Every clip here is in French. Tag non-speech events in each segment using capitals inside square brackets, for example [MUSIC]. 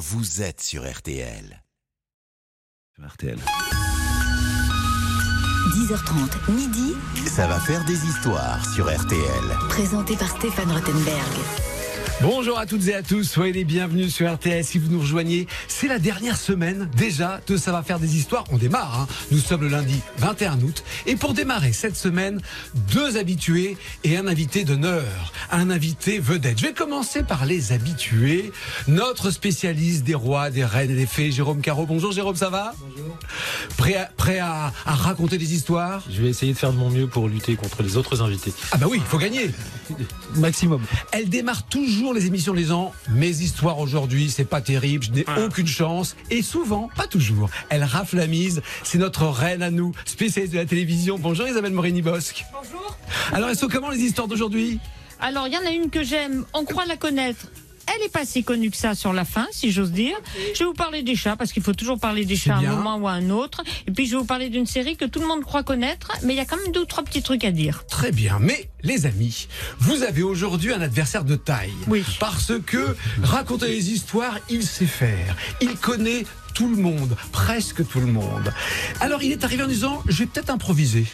vous êtes sur RTL. RTL. 10h30, midi, Ça va faire des histoires sur RTL. présenté par Stéphane Rottenberg. Bonjour à toutes et à tous, soyez les bienvenus sur RTS si vous nous rejoignez. C'est la dernière semaine déjà de Ça va faire des histoires. On démarre, hein. nous sommes le lundi 21 août. Et pour démarrer cette semaine, deux habitués et un invité d'honneur, un invité vedette. Je vais commencer par les habitués. Notre spécialiste des rois, des reines et des fées, Jérôme Caro. Bonjour Jérôme, ça va? Bonjour. Prêt, à, prêt à, à raconter des histoires? Je vais essayer de faire de mon mieux pour lutter contre les autres invités. Ah bah oui, il faut gagner. [LAUGHS] Maximum. Elle démarre toujours les émissions en disant Mes histoires aujourd'hui, c'est pas terrible, je n'ai aucune chance. Et souvent, pas toujours, elle rafle la mise. C'est notre reine à nous, spécialiste de la télévision. Bonjour Isabelle Morini-Bosque. Bonjour. Alors, elles sont comment les histoires d'aujourd'hui? Alors, il y en a une que j'aime, on croit la connaître. Elle est pas si connue que ça sur la fin, si j'ose dire. Je vais vous parler des chats, parce qu'il faut toujours parler des chats à un moment ou à un autre. Et puis, je vais vous parler d'une série que tout le monde croit connaître, mais il y a quand même deux ou trois petits trucs à dire. Très bien, mais les amis, vous avez aujourd'hui un adversaire de taille. Oui. Parce que raconter les histoires, il sait faire. Il connaît tout le monde, presque tout le monde. Alors il est arrivé en disant, je vais peut-être improviser.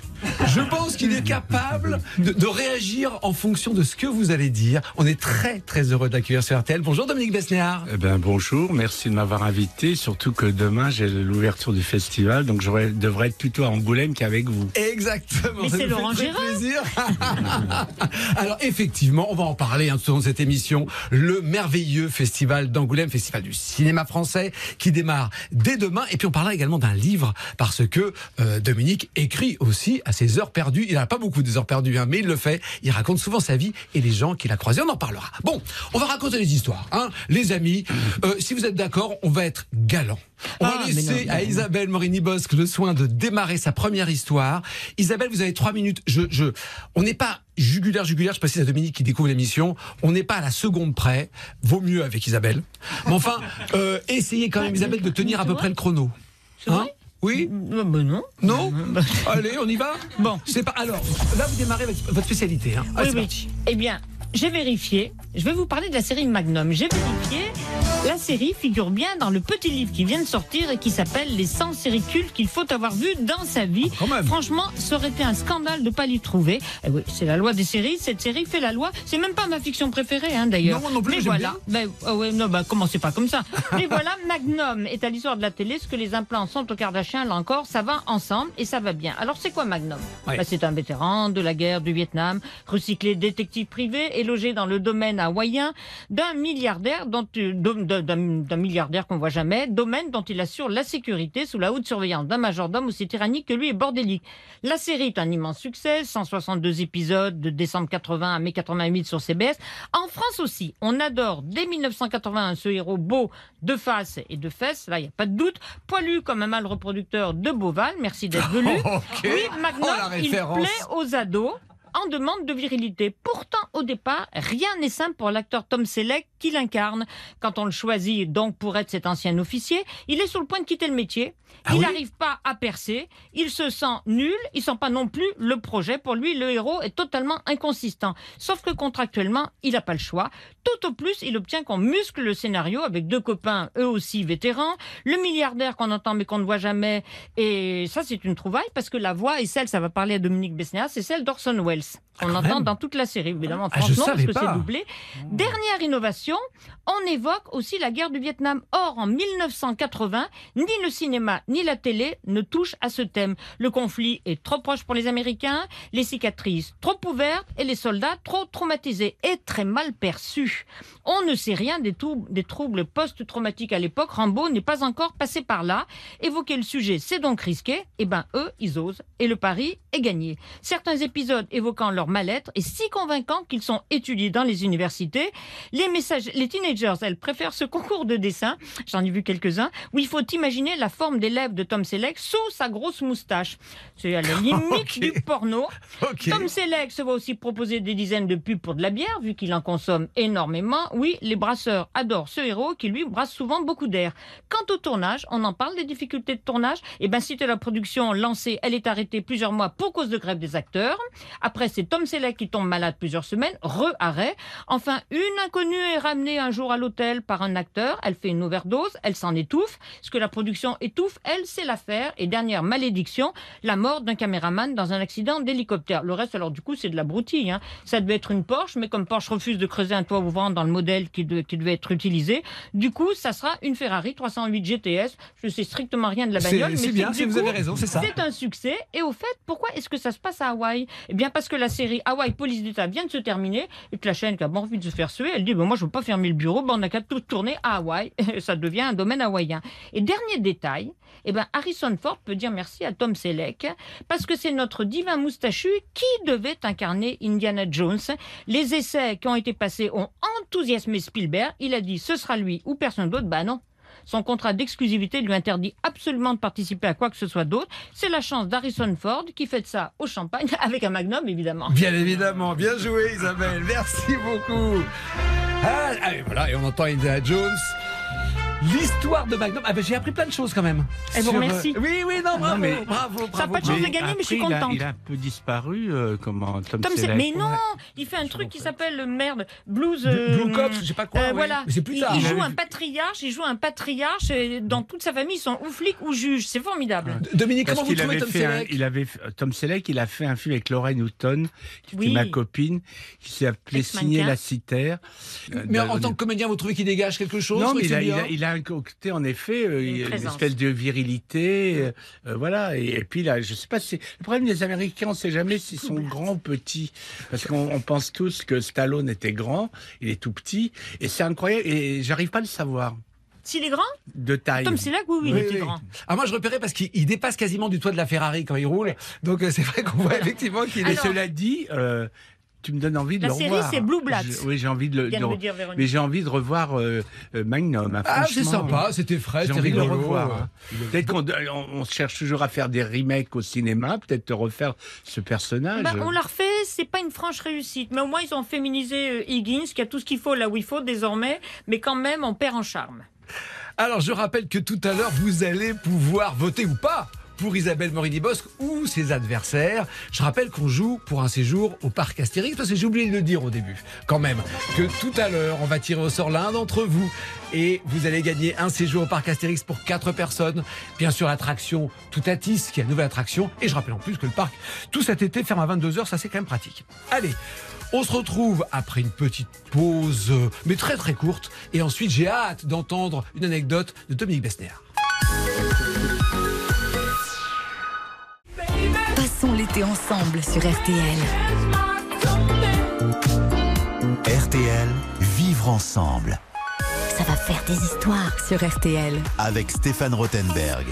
Je pense qu'il est capable de, de réagir en fonction de ce que vous allez dire. On est très très heureux d'accueillir sur RTL. Bonjour Dominique Besnéard. Eh ben, bonjour, merci de m'avoir invité, surtout que demain j'ai l'ouverture du festival, donc je devrais être plutôt à Angoulême qu'avec vous. Exactement. Mais c'est Laurent très Gérard. plaisir. [LAUGHS] Alors effectivement, on va en parler hein, tout au long de cette émission. Le merveilleux festival d'Angoulême, festival du cinéma français, qui démarre dès demain. Et puis on parlera également d'un livre parce que euh, Dominique écrit aussi à ses heures perdues. Il n'a pas beaucoup des heures perdues, hein, mais il le fait. Il raconte souvent sa vie et les gens qu'il a croisés. On en parlera. Bon, on va raconter les histoires, hein, les amis. Euh, si vous êtes d'accord, on va être galant. On Ah, va mais laisser non, à Isabelle Morini-Bosque le soin de démarrer sa première histoire. Isabelle, vous avez trois minutes. Je, je, on n'est pas jugulaire, jugulaire. Je précise à Dominique qui découvre l'émission. On n'est pas à la seconde près. Vaut mieux avec Isabelle. Mais enfin, [LAUGHS] euh, essayez quand même, Isabelle, de tenir à peu près le chrono. Hein Oui Euh, ben non. Non [LAUGHS] Allez, on y va Bon. C'est pas. Alors, là, vous démarrez votre, spécialité. Hein. Allez, Oui, oui. Eh bien, j'ai vérifié. Je vais vous parler de la série Magnum. J'ai vérifié. La série figure bien dans le petit livre qui vient de sortir et qui s'appelle Les 100 séries cultes qu'il faut avoir vues dans sa vie. Franchement, ça aurait été un scandale de pas l'y trouver. Eh oui, c'est la loi des séries. Cette série fait la loi. C'est même pas ma fiction préférée, hein, d'ailleurs. Non, non plus, Mais voilà. Ben, ouais, non, bah, commencez pas comme ça? [LAUGHS] Mais voilà, Magnum est à l'histoire de la télé. Ce que les implants sont au Kardashian, là encore, ça va ensemble et ça va bien. Alors, c'est quoi Magnum? Bah, C'est un vétéran de la guerre du Vietnam, recyclé détective privé et logé dans le domaine hawaïen d'un milliardaire dont d'un milliardaire qu'on voit jamais, domaine dont il assure la sécurité sous la haute surveillance d'un majordome aussi tyrannique que lui est bordélique. La série est un immense succès, 162 épisodes de décembre 80 à mai 88 sur CBS. En France aussi, on adore dès 1981 ce héros beau de face et de fesses, là il n'y a pas de doute, poilu comme un mâle reproducteur de Beauval, merci d'être [LAUGHS] venu. Oui, Oh, il plaît aux ados en demande de virilité. Pourtant, au départ, rien n'est simple pour l'acteur Tom Selleck qui l'incarne. Quand on le choisit donc pour être cet ancien officier, il est sur le point de quitter le métier. Ah il oui n'arrive pas à percer. Il se sent nul. Il sent pas non plus le projet. Pour lui, le héros est totalement inconsistant. Sauf que contractuellement, il n'a pas le choix. Tout au plus, il obtient qu'on muscle le scénario avec deux copains, eux aussi vétérans. Le milliardaire qu'on entend mais qu'on ne voit jamais. Et ça, c'est une trouvaille parce que la voix est celle, ça va parler à Dominique Besnéas, c'est celle d'Orson Welles. Ah, On quand entend dans toute la série, évidemment. Ah, non, parce que c'est doublé. Dernière innovation, on évoque aussi la guerre du Vietnam. Or, en 1980, ni le cinéma ni la télé ne touchent à ce thème. Le conflit est trop proche pour les Américains, les cicatrices trop ouvertes et les soldats trop traumatisés et très mal perçus. On ne sait rien des, trou- des troubles post-traumatiques à l'époque. Rambo n'est pas encore passé par là. Évoquer le sujet, c'est donc risqué. Eh ben, eux, ils osent. Et le pari est gagné. Certains épisodes évoquant leur mal-être est si convaincant qu'ils sont étudiés dans les universités. Les messages, les teenagers, elles préfèrent ce concours de dessin. J'en ai vu quelques-uns où il faut imaginer la forme des lèvres de Tom Selleck sous sa grosse moustache. C'est à la [LAUGHS] limite du porno. Tom Selleck se voit aussi proposer des dizaines de pubs pour de la bière, vu qu'il en consomme énormément. Oui, les brasseurs adorent ce héros qui, lui, brasse souvent beaucoup d'air. Quant au tournage, on en parle des difficultés de tournage? Eh ben, si la production lancée, elle est arrêtée plusieurs mois pour cause de grève des acteurs. Après, c'est Tom Tom Selleck qui tombe malade plusieurs semaines, re-arrêt. Enfin, une inconnue est ramenée un jour à l'hôtel par un acteur. Elle fait une overdose, elle s'en étouffe. Ce que la production étouffe, elle, c'est l'affaire. Et dernière malédiction, la mort d'un caméraman dans un accident d'hélicoptère. Le reste, alors du coup, c'est de la broutille. Hein. Ça devait être une Porsche, mais comme Porsche refuse de creuser un toit ouvrant dans le modèle qui, de- qui devait être utilisé, du coup, ça sera une Ferrari 308 GTS. Je sais strictement rien de la C'est bagnole, mais c'est bien, si vous coup, avez raison, c'est ça. c'est un succès. Et au fait, pourquoi est-ce que ça se passe à Hawaï? Eh bien, parce que la série Hawaï Police d'État vient de se terminer et que la chaîne qui a envie de se faire suer, elle dit ben, Moi, je veux pas fermer le bureau, ben, on a qu'à tout tourner à Hawaï. [LAUGHS] ça devient un domaine hawaïen. Et dernier détail, eh ben, Harrison Ford peut dire merci à Tom Selleck parce que c'est notre divin moustachu qui devait incarner Indiana Jones. Les essais qui ont été passés ont enthousiasmé Spielberg. Il a dit Ce sera lui ou personne d'autre. Ben non. Son contrat d'exclusivité lui interdit absolument de participer à quoi que ce soit d'autre. C'est la chance d'Harrison Ford qui fait ça au champagne, [LAUGHS] avec un magnum évidemment. Bien évidemment, bien joué Isabelle, merci beaucoup. Ah, allez, voilà, et on entend Indiana Jones. L'histoire de Magnum. Ah ben j'ai appris plein de choses quand même. Eh, vous Sur, euh, remercie. Oui, oui, non, bravo, mais- bravo, bravo. Ça a pas de chance de gagner, mais je suis après, il a- contente. Il a, un peu disparu, euh, comment, Tom, Tom, Selleck. mais non, il fait un truc qui s'appelle euh, merde Blues. euh, Blue Cops, je sais pas quoi. euh, oui. voilà. Mais c'est plus il, tard. il joue un patriarche, il joue un patriarche. et dans toute sa famille, ils sont ou flics ou juges. C'est formidable. Dominique, Parce comment vous trouvez Tom un- Selleck il avait Tom Selleck, il a fait un film avec Lorraine Houghton, qui Oui. était ma copine, qui s'est appelé. Signer la citère. Euh, Mais en tant que comédien, vous trouvez qu'il dégage quelque chose non, mais il a, a, il en effet, euh, il- une, espèce de virilité. euh, euh, voilà. Et, et puis là, je sais pas si. Le problème des Américains, on sait jamais s'ils sont grands ou petits. Parce qu'on on pense tous que Stallone était grand, il est tout petit. Et c'est incroyable. Et j'arrive pas à le savoir. S'il est grand, De taille. Tom Selleck, oui, oui, il Oui, était oui. grand. Ah moi je repérais parce qu'il il dépasse quasiment du toit de la Ferrari quand il roule. Donc c'est vrai qu'on voit effectivement qu'il est. Alors- cela dit, euh, tu me donnes envie de La le série, revoir. c'est Blue Bloods. Je- oui, j'ai envie de le. De dire Véronique. mais j'ai envie de revoir euh, euh, Magnum. hein, Ah c'est sympa, c'était frais, J'ai c'était envie de le rigolo. revoir. hein. Peut-être qu'on on, on cherche toujours à faire des remakes au cinéma, peut-être te refaire ce personnage. Bah, on l'a refait, c'est pas une franche réussite. Mais au moins, ils ont féminisé euh, Higgins, qui a tout ce qu'il faut là où il faut désormais. Mais quand même, on perd en charme. Alors je rappelle que tout à l'heure vous allez pouvoir voter ou pas pour Isabelle Morini-Bosque ou ses adversaires. Je rappelle qu'on joue pour un séjour au parc Astérix parce que j'ai oublié de le dire au début quand même que tout à l'heure on va tirer au sort l'un d'entre vous et vous allez gagner un séjour au parc Astérix pour quatre personnes. Bien sûr l'attraction Toutatis qui est la nouvelle attraction et je rappelle en plus que le parc tout cet été ferme à 22h, ça c'est quand même pratique. Allez, on se retrouve après une petite pause, euh, mais très très courte. Et ensuite, j'ai hâte d'entendre une anecdote de Dominique Besner. Passons l'été ensemble sur RTL. RTL, vivre ensemble. Ça va faire des histoires sur RTL. Avec Stéphane Rothenberg.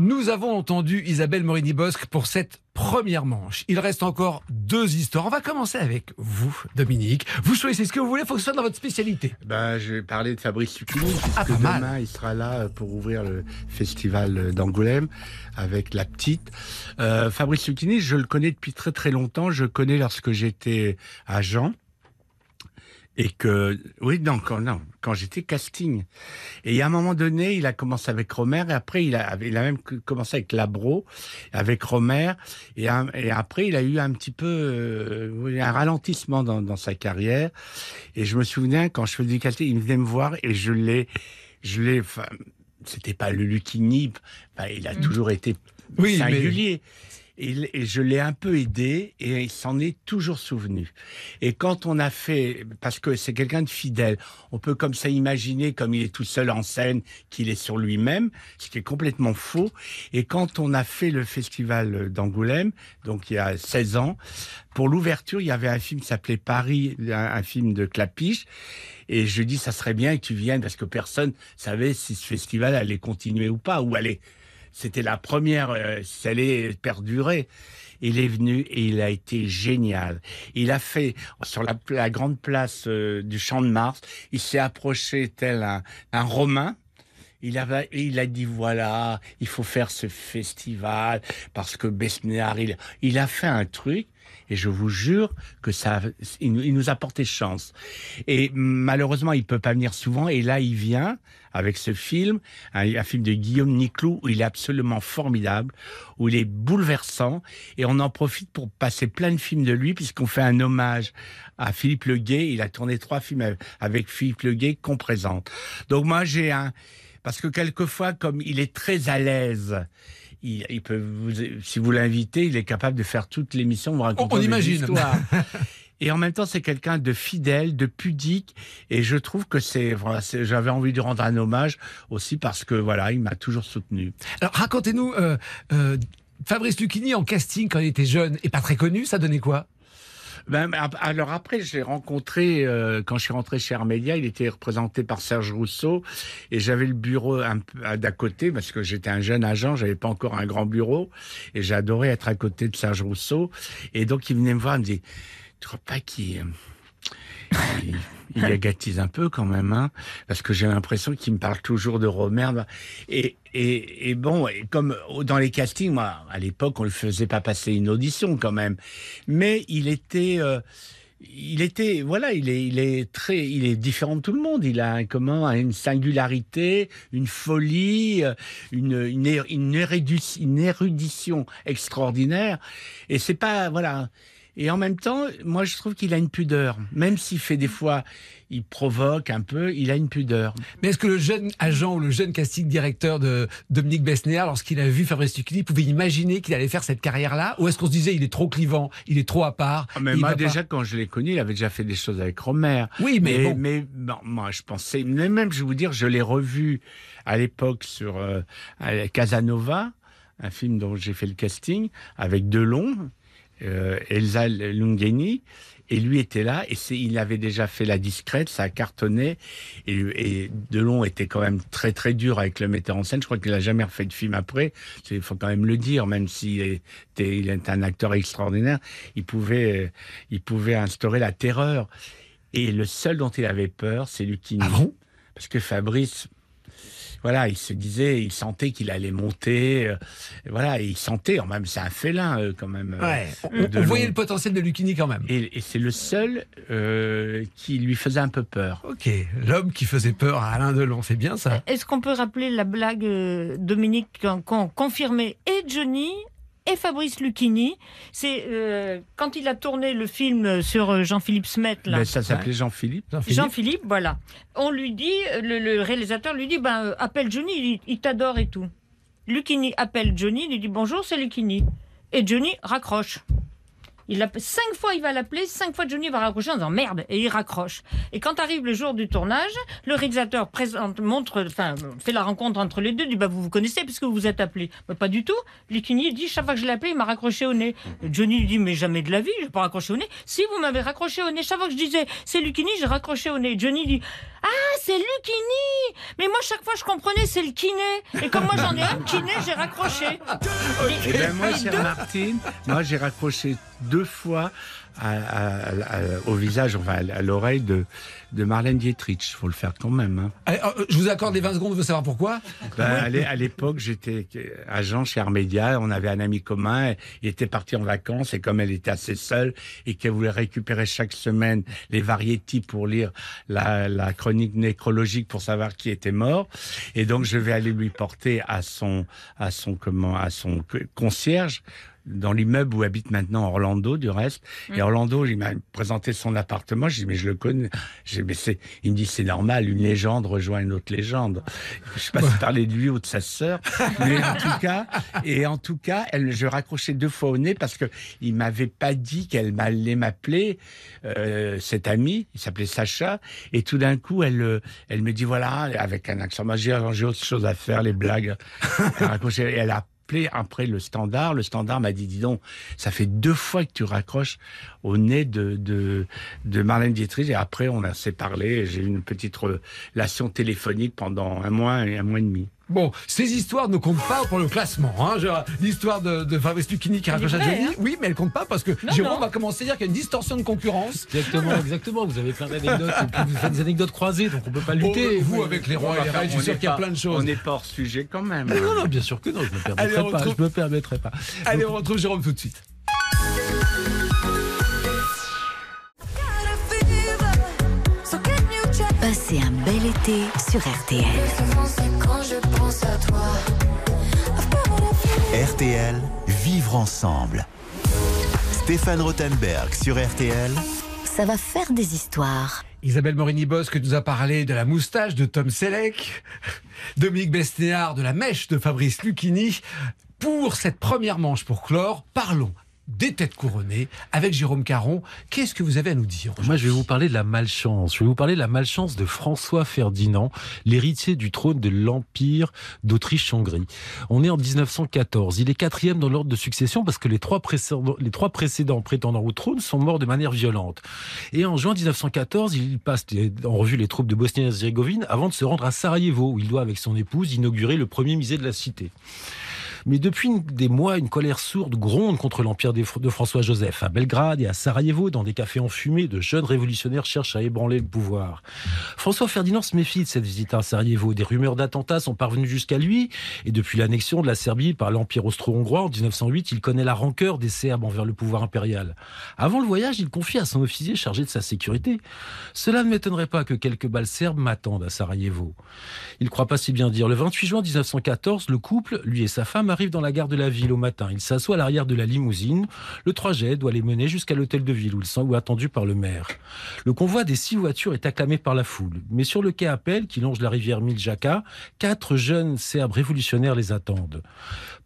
Nous avons entendu Isabelle Morini-Bosque pour cette première manche. Il reste encore deux histoires. On va commencer avec vous, Dominique. Vous choisissez ce que vous voulez, il faut que ce soit dans votre spécialité. Ben, je vais parler de Fabrice Lucchini, puisque Ah, mal. demain, il sera là euh, pour ouvrir le festival euh, d'Angoulême avec la petite. Euh, Fabrice Lucchini, je le connais depuis très très longtemps. Je le connais lorsque j'étais à Jean. Et que, oui, non, quand, non, quand j'étais casting. Et a un moment donné, il a commencé avec Romer, et après, il a, il a même commencé avec Labro, avec Romer, et, un- et après, il a eu un petit peu euh, un ralentissement dans, dans sa carrière. Et je me souviens, quand je faisais du casting, il venait me voir, et je l'ai, je l'ai, c'était pas le Lucchini, enfin, il a toujours été Oui, mais- singulier. Et, je l'ai un peu aidé et il s'en est toujours souvenu. Et quand on a fait, parce que c'est quelqu'un de fidèle, on peut comme ça imaginer, comme il est tout seul en scène, qu'il est sur lui-même, ce qui est complètement faux. Et quand on a fait le festival d'Angoulême, donc il y a 16 ans, pour l'ouverture, il y avait un film qui s'appelait Paris, un, un film de Clapiche. Et je dis, ça serait bien que tu viennes parce que personne savait si ce festival allait continuer ou pas, ou allait c'était la première, euh, ça allait perdurer. Il est venu et il a été génial. Il a fait sur la, grande place euh, du Champ de Mars. Il s'est approché tel un, Romain. il a, dit voilà, il faut faire ce festival parce que Besnéard, il, il a fait un truc et je vous jure que ça, il, nous- a porté chance. Et malheureusement, il peut pas venir souvent. Et là, il vient avec ce film, un, un film de Guillaume Niclou où il est absolument formidable, où il est bouleversant. Et on en profite pour passer plein de films de lui puisqu'on fait un hommage à Philippe Leguet. Il a tourné trois films avec Philippe Leguet qu'on présente. Donc moi, j'ai un parce que quelquefois, comme il est très à l'aise, il, il peut vous, si vous l'invitez, il est capable de faire toute l'émission, vous raconter on imagine. histoires. [LAUGHS] Et en même temps, c'est quelqu'un de fidèle, de pudique, et je trouve que c'est, voilà, j'avais envie de lui rendre un hommage aussi parce que voilà, il m'a toujours soutenu. Alors racontez-nous, euh, euh, Fabrice Lucchini en casting quand il était jeune et pas très connu, ça donnait quoi? Ben, alors après, je l'ai rencontré euh, quand je suis rentré chez Armédia. Il était représenté par Serge Rousseau et j'avais le bureau d'à côté parce que j'étais un jeune agent, j'avais pas encore un grand bureau et j'adorais être à côté de Serge Rousseau. Et donc il venait me voir, il me dit, tu crois pas qu'il il, agatise un peu quand même, hein, parce que j'ai l'impression qu'il me parle toujours de Romerne. Et, et, et bon, comme dans les castings, moi, à l'époque, on le faisait pas passer une audition quand même, mais il était, euh, il était, voilà, il est, il est très, il est différent de tout le monde. Il a comment, une singularité, une folie, euh, une, une, une érudition extraordinaire. Et c'est pas, voilà. Et en même temps, moi, je trouve qu'il a une pudeur. Même s'il fait des fois, il provoque un peu, il a une pudeur. Mais est-ce que le jeune agent ou le jeune casting directeur de Dominique Besnéard, lorsqu'il a vu Fabrice Lucchini, pouvait imaginer qu'il allait faire cette carrière-là? Ou est-ce qu'on se disait il est trop clivant, il est trop à part Ah, Mais moi, pas- déjà, quand je l'ai connu, il avait déjà fait des choses avec Romer. Oui, mais, bon. mais moi, je pensais, même, je vais vous dire, je l'ai revu à l'époque sur euh, Casanova, un film dont j'ai fait le casting, avec Delon, euh, Elsa Lungeni, et lui était là, et il avait déjà fait La Discrète, ça a cartonné, et, et Delon était quand même très très dur avec le metteur en scène, je crois qu'il a jamais refait de film après, il faut quand même le dire, même s'il était, il est un acteur extraordinaire, il pouvait, euh, il pouvait instaurer la terreur. Et le seul dont il avait peur, c'est Lucchini. Ah bon? Parce que Fabrice, voilà, il se disait, il sentait qu'il allait monter. euh, et voilà, et il sentait, en même, c'est un félin euh, quand même. euh, Ouais, on, voyait le potentiel de Lucchini quand même. Et, et c'est le seul euh, qui lui faisait un peu peur. Ok, l'homme qui faisait peur à Alain Delon, c'est bien ça Est-ce qu'on peut rappeler la blague, Dominique, qu'ont confirmé et Johnny et Fabrice Lucchini C'est euh, quand il a tourné le film sur euh, Jean-Philippe Smet, là. Ben, ça s'appelait Jean-Philippe. Jean-Philippe Jean-Philippe, voilà. On lui dit, le, le réalisateur lui dit, ben, euh, appelle Johnny, il, il t'adore et tout. Lucchini appelle Johnny, il lui dit bonjour, c'est Lucchini. Et Johnny raccroche. Il cinq fois il va l'appeler, cinq fois Johnny va raccrocher en disant merde et il raccroche. Et quand arrive le jour du tournage, le réalisateur présente, montre, enfin fait la rencontre entre les deux, dit bah vous vous connaissez puisque vous vous êtes appelé. Mais pas du tout. Lucchini dit chaque fois que je l'ai appelé il m'a raccroché au nez. Et Johnny lui dit mais jamais de la vie j'ai pas raccroché au nez. Si vous m'avez raccroché au nez chaque fois que je disais c'est Lucchini j'ai raccroché au nez. Johnny dit ah c'est Lucchini mais moi chaque fois je comprenais c'est le kiné. Et comme moi j'en ai un kiné j'ai raccroché. Eh ben, moi, Et chère Martine, moi, j'ai raccroché deux fois à- à- à- au visage, enfin, à l'oreille de, de Marlène Dietrich. Faut le faire quand même. Hein. Allez, euh, Je vous accorde les 20 secondes, vous savoir pourquoi? Ben, à l'époque, j'étais agent chez Armédia. On avait un ami commun. Il était parti en vacances et comme elle était assez seule et qu'elle voulait récupérer chaque semaine les variétés pour lire la, la chronique nécrologique pour savoir qui était mort. Et donc, je vais aller lui porter à son, à son, comment, à son concierge dans l'immeuble où habite maintenant Orlando, du reste. Et Orlando, il m'a présenté son appartement. Je dis, mais je le connais. J'ai, mais c'est, il me dit, c'est normal, une légende rejoint une autre légende. Je sais pas si parler de lui ou de sa sœur, mais en tout cas, et en tout cas, elle, je raccrochais deux fois au nez parce que il m'avait pas dit qu'elle allait m'appeler, euh, cette amie, il s'appelait Sacha, et tout d'un coup, elle, euh, elle me dit, voilà, avec un accent, moi, j'ai j'ai autre chose à faire, les blagues. Elle raccrochait, et elle a après le standard. Le standard m'a dit, dis donc, ça fait deux fois que tu raccroches au nez de, de, de Marlène Dietrich. Et après, on a s'est parlé. J'ai eu une petite relation téléphonique pendant un mois et un mois et demi. Bon, ces histoires ne comptent pas pour le classement. Hein. L'histoire de, de Fabrice Lucchini qui raccroche à Johnny, hein. oui, mais elle compte pas parce que Non, Jérôme non. va commencer à dire qu'il y a une distorsion de concurrence. Exactement, [LAUGHS] exactement. Vous avez plein d'anecdotes. Vous faites des anecdotes croisées, donc on peut pas lutter. Oh, vous, avec les rois et les reines, je suis sûr qu'il y a plein de choses. On n'est pas hors sujet quand même. Non, non, bien sûr que non, je me Allez, permettrai on pas. retrouve- Je me permettrai pas. Allez, on retrouve Jérôme tout de suite. Passez un bel été sur RTL. Quand je pense à toi, RTL, vivre ensemble. Stéphane Rothenberg sur RTL. Ça va faire des histoires. Isabelle Morini-Bosque nous a parlé de la moustache de Tom Selleck, Dominique Besnéard de la mèche de Fabrice Lucchini. Pour cette première manche pour clore, parlons des têtes couronnées avec Jérôme Caron. Qu'est-ce que vous avez à nous dire Moi, je vais vous parler de la malchance. Je vais vous parler de la malchance de François Ferdinand, l'héritier du trône de l'Empire d'Autriche-Hongrie. On est en 1914. Il est quatrième dans l'ordre de succession parce que les trois, précédents, prétendants au trône sont morts de manière violente. Et en juin 1914, il passe en revue les troupes de Bosnie-Herzégovine avant de se rendre à Sarajevo, où il doit, avec son épouse, inaugurer le premier musée de la cité. Mais depuis des mois, une colère sourde gronde contre l'empire de François-Joseph. À Belgrade et à Sarajevo, dans des cafés enfumés, de jeunes révolutionnaires cherchent à ébranler le pouvoir. François Ferdinand se méfie de cette visite à Sarajevo. Des rumeurs d'attentats sont parvenues jusqu'à lui. Et depuis l'annexion de la Serbie par l'Empire austro-hongrois en 1908, il connaît la rancœur des Serbes envers le pouvoir impérial. Avant le voyage, il confie à son officier chargé de sa sécurité. Cela ne m'étonnerait pas que quelques balles serbes m'attendent à Sarajevo. Il croit pas si bien dire. Le 28 juin 1914, le couple, lui et sa femme, arrivent dans la gare de la ville au matin. Ils s'assoient à l'arrière de la limousine. Le trajet doit les mener jusqu'à l'hôtel de ville où ils sont attendus par le maire. Le convoi des six voitures est acclamé par la foule. Mais sur le quai Appel, qui longe la rivière Miljaka, quatre jeunes Serbes révolutionnaires les attendent.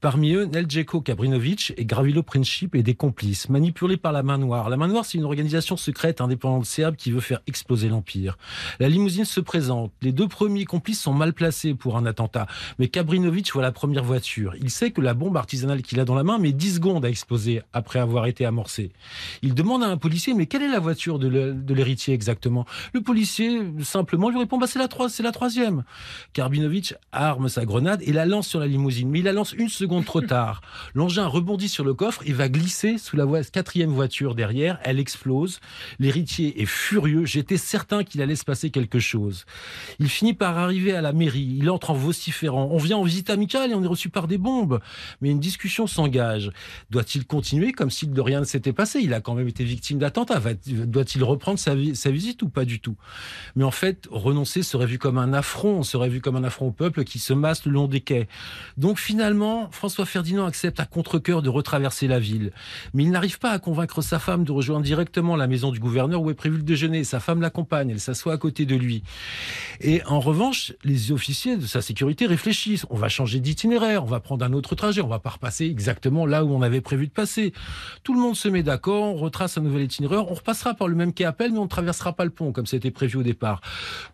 Parmi eux, Neljeko Kabrinovic et Gravilo Princip et des complices, manipulés par la Main Noire. La Main Noire, c'est une organisation secrète indépendante serbe qui veut faire exploser l'Empire. La limousine se présente. Les deux premiers complices sont mal placés pour un attentat. Mais Kabrinovic voit la première voiture. Il sait que la bombe artisanale qu'il a dans la main met 10 secondes à exploser après avoir été amorcée. Il demande à un policier, mais quelle est la voiture de l'héritier exactement? Le policier, simplement, lui répond, bah, c'est la, troisième. Karbinovic arme sa grenade et la lance sur la limousine. Mais il la lance une seconde trop tard. L'engin rebondit sur le coffre et va glisser sous la quatrième voiture derrière. Elle explose. L'héritier est furieux. J'étais certain qu'il allait se passer quelque chose. Il finit par arriver à la mairie. Il entre en vociférant. On vient en visite amicale et on est reçu par des bombes. Mais une discussion s'engage. Doit-il continuer comme si de rien ne s'était passé? Il a quand même été victime d'attentats. Va- Doit-il reprendre sa, vi- sa visite ou pas du tout? Mais en fait, renoncer serait vu comme un affront, serait vu comme un affront au peuple qui se masse le long des quais. Donc finalement, François Ferdinand accepte à contre-cœur de retraverser la ville. Mais il n'arrive pas à convaincre sa femme de rejoindre directement la maison du gouverneur où est prévu le déjeuner. Sa femme l'accompagne, elle s'assoit à côté de lui. Et en revanche, les officiers de sa sécurité réfléchissent. On va changer d'itinéraire, on va prendre un autre trajet, on va pas repasser exactement là où on avait prévu de passer. Tout le monde se met d'accord, on retrace un nouvel itinéraire, on repassera par le même quai Appel, mais on ne traversera pas le pont comme c'était prévu au départ.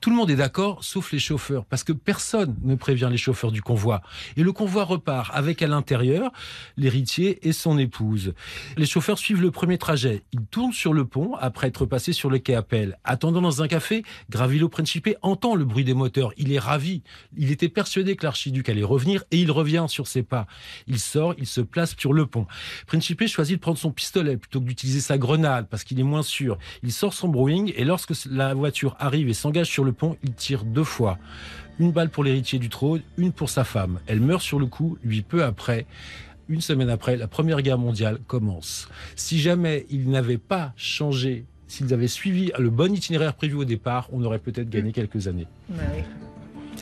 Tout le monde est d'accord, sauf les chauffeurs, parce que personne ne prévient les chauffeurs du convoi. Et le convoi repart avec à l'intérieur l'héritier et son épouse. Les chauffeurs suivent le premier trajet. Ils tournent sur le pont après être passés sur le quai Appel. Attendant dans un café, Gravilo Principe entend le bruit des moteurs. Il est ravi. Il était persuadé que l'archiduc allait revenir et il revient sur ses pas. Il sort, il se place sur le pont. Principe choisit de prendre son pistolet plutôt que d'utiliser sa grenade parce qu'il est moins sûr. Il sort son Boeing et lorsque la voiture arrive et s'engage sur le pont, il tire deux fois. Une balle pour l'héritier du trône, une pour sa femme. Elle meurt sur le coup, lui peu après. Une semaine après, la Première Guerre mondiale commence. Si jamais il n'avait pas changé, s'ils avaient suivi le bon itinéraire prévu au départ, on aurait peut-être gagné quelques années.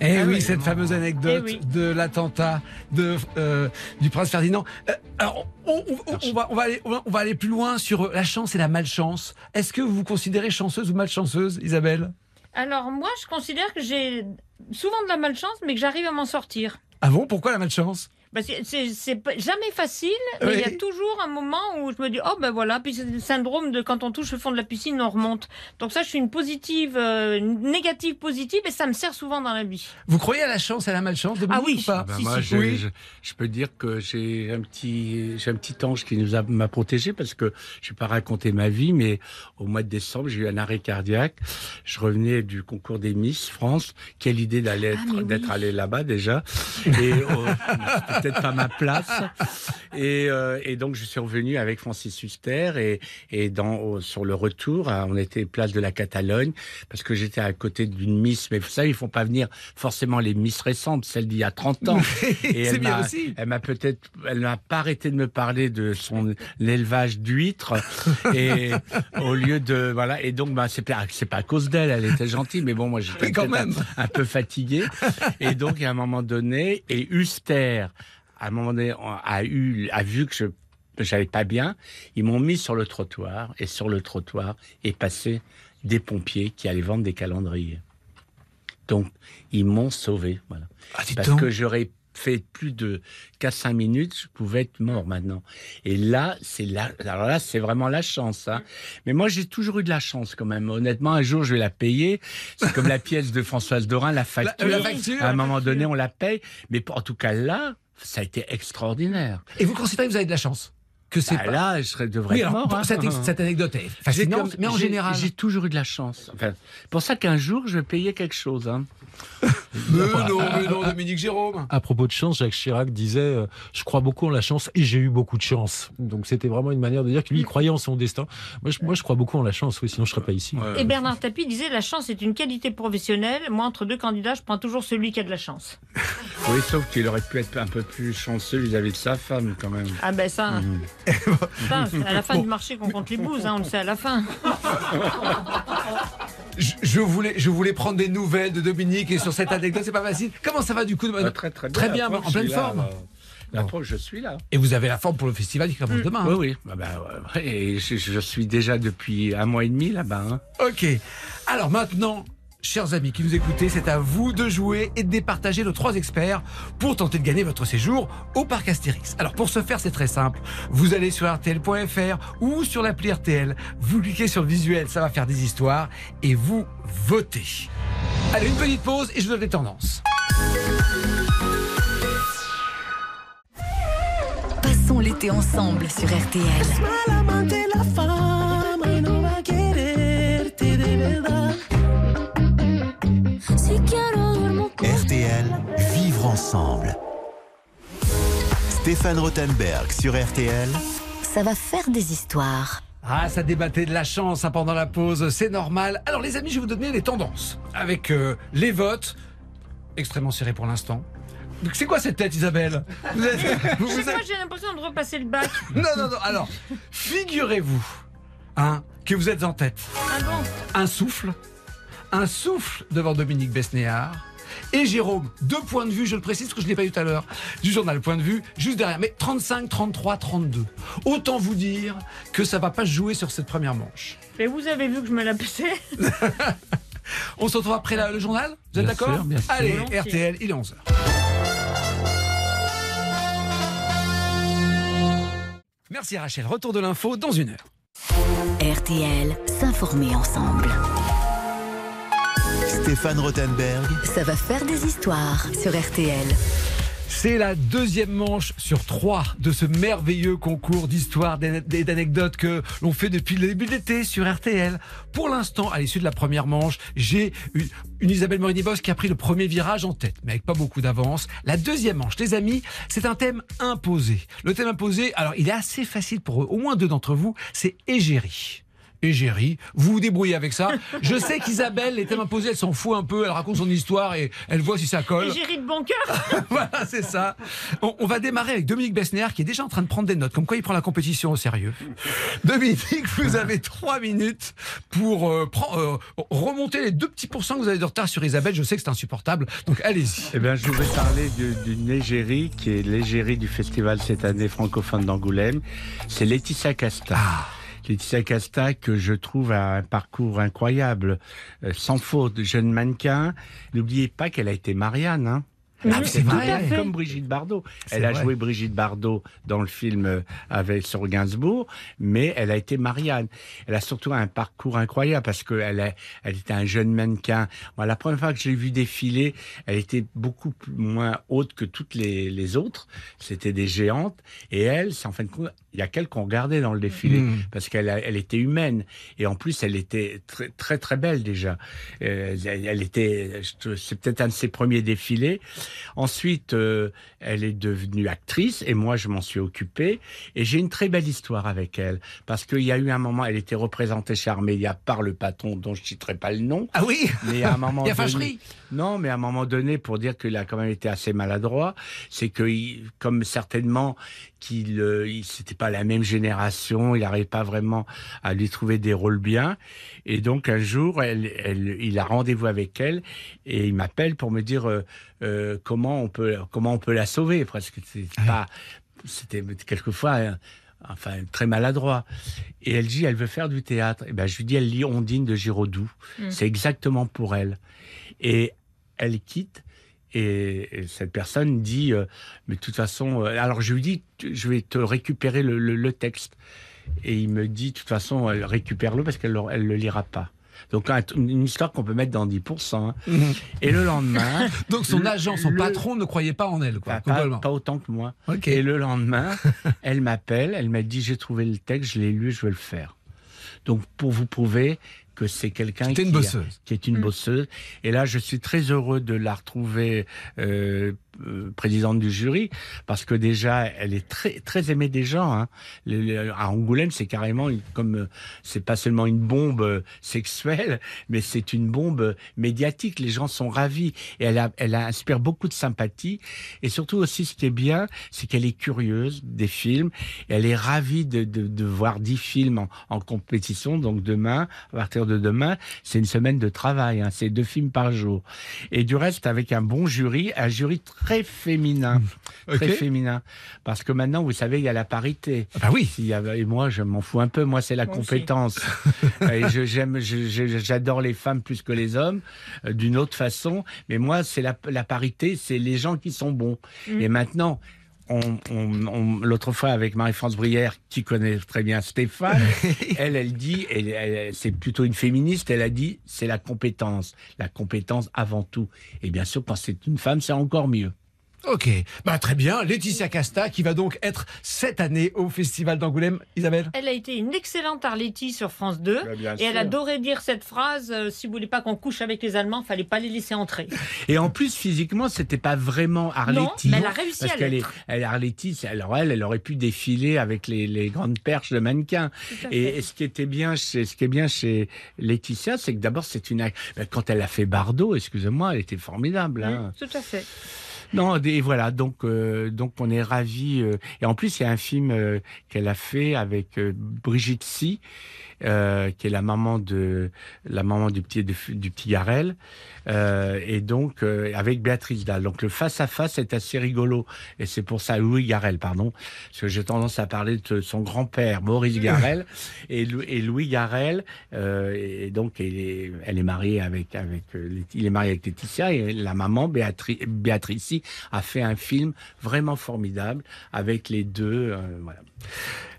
Eh Ah oui, oui, cette fameuse anecdote Eh oui. de l'attentat de euh, du prince Ferdinand. Euh, alors, on, on- on- on va, on, va aller, on va- on va aller plus loin sur la chance et la malchance. Est-ce que vous vous considérez chanceuse ou malchanceuse, Isabelle? Alors moi, je considère que j'ai souvent de la malchance, mais que j'arrive à m'en sortir. Ah bon? Pourquoi la malchance? C'est- c'est jamais facile, mais il y a toujours un moment où je me dis, oh ben voilà, puis c'est le syndrome de quand on touche le fond de la piscine, on remonte. Donc ça, je suis une positive, euh, une négative positive, et ça me sert souvent dans la vie. Vous croyez à la chance et à la malchance de Ah oui. ou pas Ah ben Si, moi, si. je, Oui. je, je peux dire que j'ai un petit, j'ai un petit ange qui nous a m'a protégé parce que je vais pas raconter ma vie, mais au mois de décembre, j'ai eu un arrêt cardiaque. Je revenais du concours des Miss France. Quelle idée d'aller Ah, oui. d'être allé là-bas déjà. Et euh, [LAUGHS] peut-être pas ma place. Et, euh, et donc je suis revenu avec Francis Huster et, et dans au- sur le retour, à- on était place de la Catalogne parce que j'étais à côté d'une Miss. Mais vous savez, ils font pas venir forcément les Miss récentes, celles d'il y a 30 ans. Et C'est elle bien aussi. Elle m'a peut-être, elle n'a pas arrêté de me parler de son élevage d'huîtres et au lieu de voilà et donc bah c'est pas à cause d'elle, elle était gentille, mais bon moi j'étais quand même. un, un peu fatigué et donc à un moment donné et Huster à un moment donné a eu a vu que je j'allais pas bien, ils m'ont mis sur le trottoir et sur le trottoir est passé des pompiers qui allaient vendre des calendriers. Donc ils m'ont sauvé, voilà. Ah, Parce donc. que j'aurais fait plus de 4-5 minutes, je pouvais être mort maintenant. Et là, c'est là, alors là, c'est vraiment la chance. Hein. Mais moi, j'ai toujours eu de la chance quand même. Honnêtement, un jour, je vais la payer. C'est comme la [LAUGHS] pièce de Françoise Dorin, la facture. la facture. À un moment donné, on la paye. Mais en tout cas, là, ça a été extraordinaire. Et vous considérez que vous avez de la chance que c'est Bah, pas... là, je serais, devrais Oui, être mort. hein. cette, anecdote est fascinante, comme- mais en général... J'ai toujours eu de la chance. Enfin, c'est pour ça qu'un jour, je vais payer quelque chose. Hein. [LAUGHS] Mais non, mais non, Dominique Jérôme À propos de chance, Jacques Chirac disait euh, Je crois beaucoup en la chance et j'ai eu beaucoup de chance. Donc c'était vraiment une manière de dire que lui, il croyait en son destin. Moi, je, moi, je crois beaucoup en la chance, oui, sinon je serais pas ici. Ouais. Et Bernard Tapie disait, la chance est une qualité professionnelle. Moi, entre deux candidats, je prends toujours celui qui a de la chance. [LAUGHS] Oui, sauf qu'il aurait pu être un peu plus chanceux vis-à-vis de sa femme, quand même. Ah ben ça, Mhm. ça, c'est à la fin [LAUGHS] du marché qu'on compte les bouses, hein, on le sait à la fin. Je, je voulais, je voulais prendre des nouvelles de Dominique et sur cette anecdote, c'est pas facile. Comment ça va du coup de- Ah, très, très bien. Très bien, en pleine là, forme. que je suis là. Et vous avez la forme pour le festival qui commence demain. hein. Oui, oui. Bah, bah, ouais. Et je, je suis déjà depuis un mois et demi là-bas. hein. Ok. Alors maintenant, chers amis qui nous écoutez, c'est à vous de jouer et de départager nos trois experts pour tenter de gagner votre séjour au parc Astérix. Alors pour ce faire, c'est très simple. Vous allez sur rtl.fr ou sur l'appli RTL. Vous cliquez sur le visuel, ça va faire des histoires et vous votez. Allez, une petite pause et je vous donne les tendances. Passons l'été ensemble sur RTL. RTL, vivre ensemble. Stéphane Rothenberg sur RTL. Ça va faire des histoires. Ah, ça débattait de la chance hein, pendant la pause, c'est normal. Alors les amis, je vais vous donner les tendances avec euh, les votes extrêmement serrés pour l'instant. Donc, C'est quoi cette tête, Isabelle? Vous êtes, vous- Je vous sais pas, êtes- j'ai l'impression de repasser le bac. [LAUGHS] Non, non, non. Alors, figurez-vous hein, que vous êtes en tête. Ah bon? Un souffle, un souffle devant Dominique Besnéard. Et Jérôme, deux points de vue, je le précise parce que je ne l'ai pas eu tout à l'heure, du journal Point de vue, juste derrière. Mais 35, 33, 32. Autant vous dire que ça va pas se jouer sur cette première manche. Mais vous avez vu que je me la poussais [LAUGHS] On se retrouve après la- le journal? Vous êtes Bien d'accord sûr, bien sûr. Allez, Volontiers. RTL, il est 11h. Merci Rachel, retour de l'info dans une heure. RTL, s'informer ensemble. Stéphane Rothenberg. Ça va faire des histoires sur RTL. C'est la deuxième manche sur trois de ce merveilleux concours d'histoires et d'anecdotes que l'on fait depuis le début de l'été sur RTL. Pour l'instant, à l'issue de la première manche, j'ai une, une Isabelle Morini-Boss qui a pris le premier virage en tête, mais avec pas beaucoup d'avance. La deuxième manche, les amis, c'est un thème imposé. Le thème imposé, alors il est assez facile pour eux, au moins deux d'entre vous, c'est égérie. Égérie, vous vous débrouillez avec ça. Je sais qu'Isabelle, les thèmes imposés, elle s'en fout un peu, elle raconte son histoire et elle voit si ça colle. Et j'ai ri de bon cœur [LAUGHS] voilà, c'est ça. On, on va démarrer avec Dominique Besnéard qui est déjà en train de prendre des notes, comme quoi il prend la compétition au sérieux. Dominique, vous avez trois minutes pour euh, euh, remonter les deux petits pourcents que vous avez de retard sur Isabelle. Je sais que c'est insupportable, donc allez-y. Eh bien, je voudrais parler de- d'une égérie qui est l'égérie du festival cette année francophone d'Angoulême. C'est Laetitia Casta. Laetitia Casta, que je trouve a un parcours incroyable, euh, sans faute, jeune mannequin. N'oubliez pas qu'elle a été Marianne. Hein. Ah, c'est vrai. Comme Brigitte Bardot. Elle a vrai. joué Brigitte Bardot dans le film euh, avec sur Gainsbourg, mais elle a été Marianne. Elle a surtout un parcours incroyable parce qu'elle a- elle était un jeune mannequin. Moi, la première fois que je l'ai vue défiler, elle était beaucoup plus- moins haute que toutes les, les autres. C'était des géantes. Et elle, c'est en fin de compte, il y a qu'elle qu'on regardait dans le défilé Mm. parce qu'elle elle était humaine et en plus elle était très très très belle déjà. Euh, elle, elle était, c'est peut-être un de ses premiers défilés. Ensuite, euh, elle est devenue actrice et moi je m'en suis occupé. Et j'ai une très belle histoire avec elle parce qu'il y a eu un moment, elle était représentée chez Armédia par le patron dont je citerai pas le nom, Ah oui [LAUGHS] mais à un moment Il y a donné- non, mais à un moment donné, pour dire qu'il a quand même été assez maladroit, c'est que, comme certainement qu'il, euh, c'était pas la même génération, il n'arrivait pas vraiment à lui trouver des rôles bien, et donc un jour, elle, elle- il a rendez-vous avec elle et il m'appelle pour me dire euh, euh, comment on peut, comment on peut la sauver, presque. C'est pas, c'était quelquefois. euh, Enfin, très maladroit. Et elle dit, elle veut faire du théâtre. Et ben, je lui dis, elle lit Ondine de Giraudoux. Mm. C'est exactement pour elle. Et elle quitte. Et, et cette personne dit, euh, mais de toute façon, euh, alors je lui dis, je vais te récupérer le, le- le texte. Et il me dit, de toute façon, euh, récupère-le parce qu'elle ne le lira pas. Donc un- une histoire qu'on peut mettre dans 10%. hein. Mhm. Et le lendemain, [LAUGHS] Donc son Le- agent, son le- patron ne croyait pas en elle, quoi, pas, autant que moi. Et le lendemain, [LAUGHS] elle m'appelle, elle m'a dit j'ai trouvé le texte, je l'ai lu, je veux le faire. Donc pour vous prouver que c'est quelqu'un qui, une a- bosseuse. qui est une Mm. bosseuse. Et là, je suis très heureux de la retrouver euh, présidente du jury parce que déjà, elle est très très aimée des gens. Hein. Le- le- à Angoulême, c'est carrément une- comme euh, c'est pas seulement une bombe euh, sexuelle, mais c'est une bombe euh, médiatique. Les gens sont ravis et elle a, elle inspire beaucoup de sympathie. Et surtout aussi, ce qui est bien, c'est qu'elle est curieuse des films. Et elle est ravie de, de, de voir dix films en, en compétition. Donc demain, à partir de demain, c'est une semaine de travail. Hein, c'est deux films par jour. Et du reste, avec un bon jury, un jury féminin, très Ok. féminin, parce que maintenant, vous savez, il y a la parité. Ah bah oui. S'il y avait- Et moi, je m'en fous un peu. Moi, c'est la Moi compétence. [LAUGHS] et je, j'aime, je- je- j'adore les femmes plus que les hommes, euh, d'une autre façon. Mais moi, c'est la, la parité, c'est les gens qui sont bons. Mm. Et maintenant, on, on- on- l'autre fois avec Marie-France Brière, qui connaît très bien Stéphane, [LAUGHS] elle, elle dit, elle- elle- c'est plutôt une féministe, elle a dit, c'est la compétence. La compétence avant tout. Et bien sûr, quand c'est une femme, c'est encore mieux. Ok, bah très bien. Laetitia Casta qui va donc être cette année au Festival d'Angoulême. Isabelle Elle a été une excellente Arletty sur France 2. Et elle adorait dire cette phrase euh, si vous voulez pas qu'on couche avec les Allemands, fallait pas les laisser entrer. [LAUGHS] Et en plus, physiquement, c'était pas vraiment Arletty. mais elle a réussi parce à qu'elle est, elle Arletty, alors elle, elle aurait pu défiler avec les, les grandes perches de mannequins. Tout à Et, fait. et ce qui était bien chez, ce qui est bien chez Laetitia, c'est que d'abord c'est une, ben, quand elle a fait Bardot, excusez-moi, elle était formidable. Hein. Oui, tout à fait. Non, et voilà, donc euh, donc on est ravis. euh, et en plus, il y a un film euh, qu'elle a fait avec Brigitte Si, euh, qui est la maman de la maman du petit de- du petit Garel, euh, et donc euh, avec Béatrice Dalle. Donc le face à face est assez rigolo, et c'est pour ça Louis Garel, pardon, parce que j'ai tendance à parler de son grand-père Maurice Garel [LAUGHS] et, Lou- et Louis Garel, euh, et donc elle est, elle est mariée avec avec euh, il est marié avec Laetitia et la maman Béatrice Béatrice a fait un film vraiment formidable avec les deux. euh, voilà.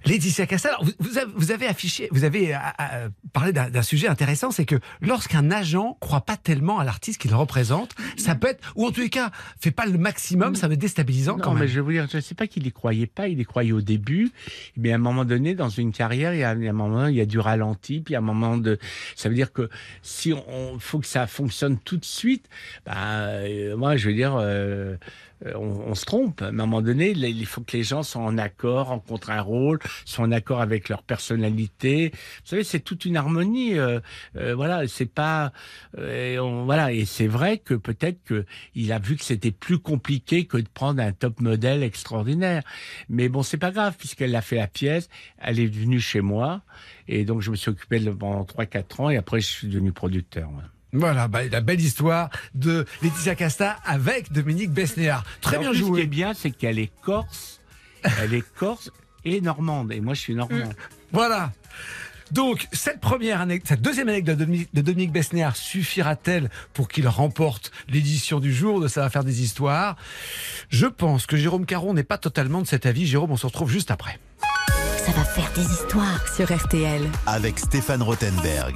Laetitia Casta, alors vous, vous avez, affiché, vous avez euh, euh, parlé d'un sujet intéressant, c'est que lorsqu'un agent croit pas tellement à l'artiste qu'il représente, ça peut être, ou en tous les cas, fait pas le maximum, ça va être déstabilisant Non, quand mais je vous dire, je ne sais pas qu'il y croyait pas, il y croyait au début, mais à un moment donné, dans une carrière, il y a, il y a un moment, il y a du ralenti, puis à un moment de, ça veut dire que si on, faut que ça fonctionne tout de suite, bah, euh, moi, je veux dire, euh, on, on se trompe. À un moment donné, il faut que les gens soient en accord, rencontrent un rôle, soient en accord avec leur personnalité. Vous savez, c'est toute une harmonie. euh, euh, voilà, c'est pas, euh, voilà, et c'est vrai que peut-être que il a vu que c'était plus compliqué que de prendre un top modèle extraordinaire. Mais bon, c'est pas grave puisqu'elle a fait la pièce, elle est venue chez moi et donc je me suis occupé pendant 3-4 ans et après je suis devenu producteur. ouais. Voilà, bah, la belle histoire de Laetitia Casta avec Dominique Besnéard. Très bien plus, Ce qui est joué. bien, c'est qu'elle est corse, elle est corse et normande et moi je suis normand. Voilà. Donc, cette première anecdote, cette deuxième anecdote de Dominique, de Dominique Besnéard suffira-t-elle pour qu'il remporte l'édition du jour de Ça va faire des histoires? Je pense que Jérôme Caron n'est pas totalement de cet avis. Jérôme, on se retrouve juste après. Ça va faire des histoires sur RTL. Avec Stéphane Rothenberg.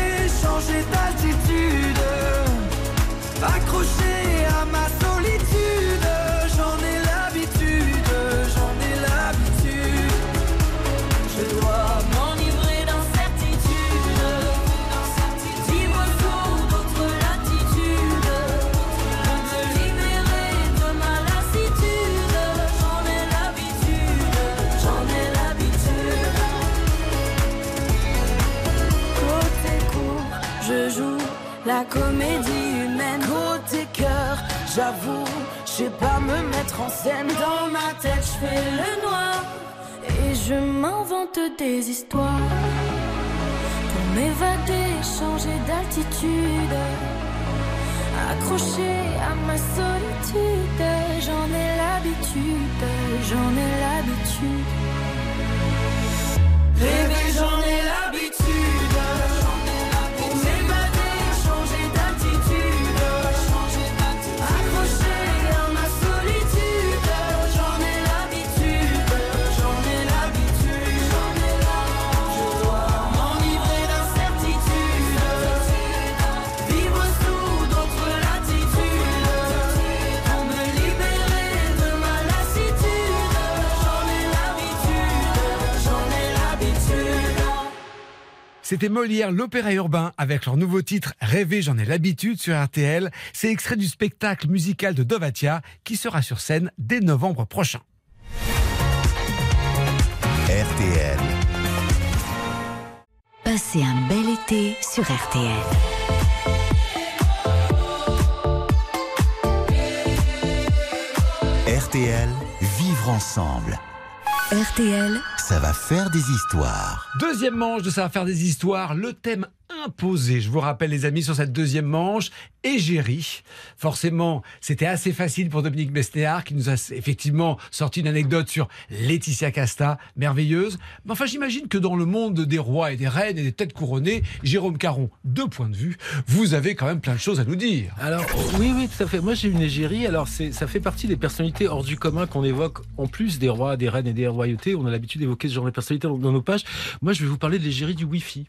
changer d'altitude. Accroché à ma solitude. Je joue la comédie humaine. Côté cœur, j'avoue, je sais pas me mettre en scène. Dans ma tête, je fais le noir. Et je m'invente des histoires. Pour m'évader, changer d'altitude. Accroché à ma solitude. J'en ai l'habitude, j'en ai l'habitude. Rêver, j'en ai l'habitude. C'était Molière, l'opéra urbain, avec leur nouveau titre Rêver, j'en ai l'habitude sur RTL. C'est extrait du spectacle musical de Dovatia qui sera sur scène dès novembre prochain. RTL. Passez un bel été sur RTL. RTL. Vivre ensemble. RTL, Ça va faire des histoires. Deuxième manche de Ça va faire des histoires, le thème imposé. Je vous rappelle les amis sur cette deuxième manche, égérie. Forcément, c'était assez facile pour Dominique Besnéard qui nous a effectivement sorti une anecdote sur Laetitia Casta, merveilleuse. Mais enfin, j'imagine que dans le monde des rois et des reines et des têtes couronnées, Jérôme Caron, deux points de vue, vous avez quand même plein de choses à nous dire. Alors oui, oui, tout à fait. Moi, j'ai une égérie. Alors, ça fait partie des personnalités hors du commun qu'on évoque en plus des rois, des reines et des royautés. On a l'habitude d'évoquer ce genre de personnalités dans nos pages. Moi, je vais vous parler de l'égérie du Wi-Fi.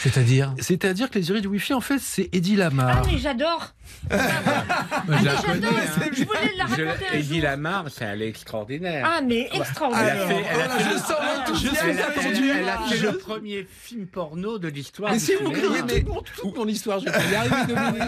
C'est-à-dire? C'est-à-dire que l'égérie du Wi-Fi, en fait, c'est Eddie Lamar. Ah, mais j'adore [LAUGHS] Je connais, hein. Je voulais la raconter un Eddie jour. Lamar, c'est elle est extraordinaire. Ah, mais Elle a extraordinaire fait, elle a fait- je sens l'enthousiasme. Elle a, elle- attendu. elle a fait Je- le premier film porno de l'histoire. Mais du si vous cinéma. criez, mais- Toute mon, toute mon histoire, je [LAUGHS] vais pas y arriver, Dominique.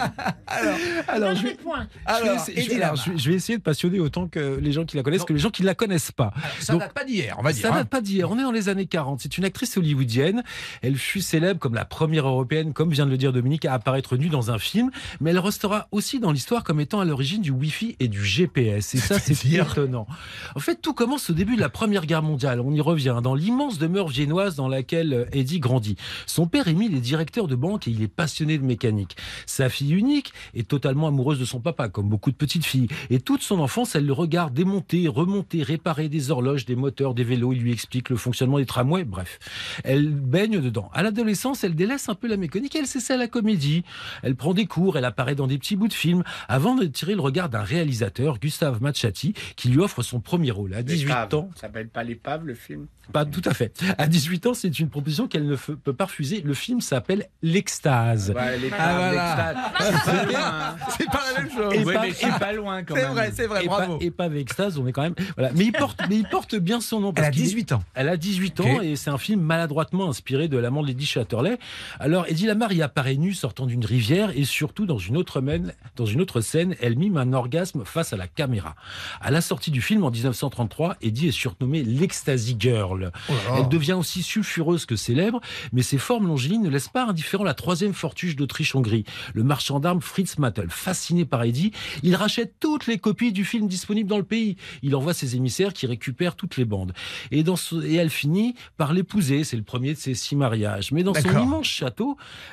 Alors, Alors, je Donne vais, le point. je vais alors, essayer- je Eddie vais- alors, Lamar. je vais- je vais essayer de passionner autant que les gens qui la connaissent que les gens qui ne la connaissent pas. ça Donc, date pas d'hier, on va dire. Ça hein. date pas d'hier. On est dans les années 40. C'est une actrice hollywoodienne. Elle fut célèbre comme la première européenne, comme vient de le dire Dominique, à apparaître nue dans un film. Mais elle restera aussi dans l'histoire comme étant à l'origine du Wi-Fi et du GPS. Et ça, c'est étonnant. En fait, tout commence au début de la Première Guerre mondiale. On y revient. Dans l'immense demeure viennoise dans laquelle euh, Eddie grandit. Son père, Émile, est directeur de banque et il est passionné de mécanique. Sa fille unique est totalement amoureuse de son papa, comme beaucoup de petites filles. Et toute son enfance, elle le regarde démonter, remonter, réparer des horloges, des moteurs, des vélos. Il lui explique le fonctionnement des tramways, bref. Elle baigne dedans. À l'adolescence, elle délaisse un peu la mécanique, elle s'essaie à la comédie. Elle prend des cours, elle apparaît dans des petits bouts de films, avant de tirer le regard d'un réalisateur, Gustave Machati, qui lui offre son premier rôle. À 18 L'épave. ans, Ça s'appelle pas l'épave, le film? Pas tout à fait. À 18 ans, c'est une proposition qu'elle ne peut pas refuser. Le film s'appelle L'Extase. Ouais, Ah, voilà. l'extase. [LAUGHS] C'est pas. C'est la même chose. Et Ouais, pas- mais c'est pas loin quand C'est même. vrai, c'est vrai, et, bravo. pas, et pas avec Extase, on est quand même. Voilà. Mais il porte, mais il porte bien son nom. Elle a qu'il est- 18 ans. Elle a 18 ans et c'est un film maladroitement inspiré de l'amant de Lady Chatterley. Alors, Eddie Lamar y apparaît nu sortant d'une rivière et surtout dans une autre mène, dans une autre scène, elle mime un orgasme face à la caméra. À la sortie du film en 1933, Eddie est surnommée l'Ecstasy Girl. Oh. Elle devient aussi sulfureuse que célèbre, mais ses formes longilines ne laissent pas indifférent la troisième fortuge d'Autriche-Hongrie, le marchand d'armes Fritz Mattel. Fasciné par Eddie, il rachète toutes les copies du film disponibles dans le pays. Il envoie ses émissaires qui récupèrent toutes les bandes. Et, dans ce- et elle finit par l'épouser. C'est le premier de ses six mariages. Mais dans son immense château,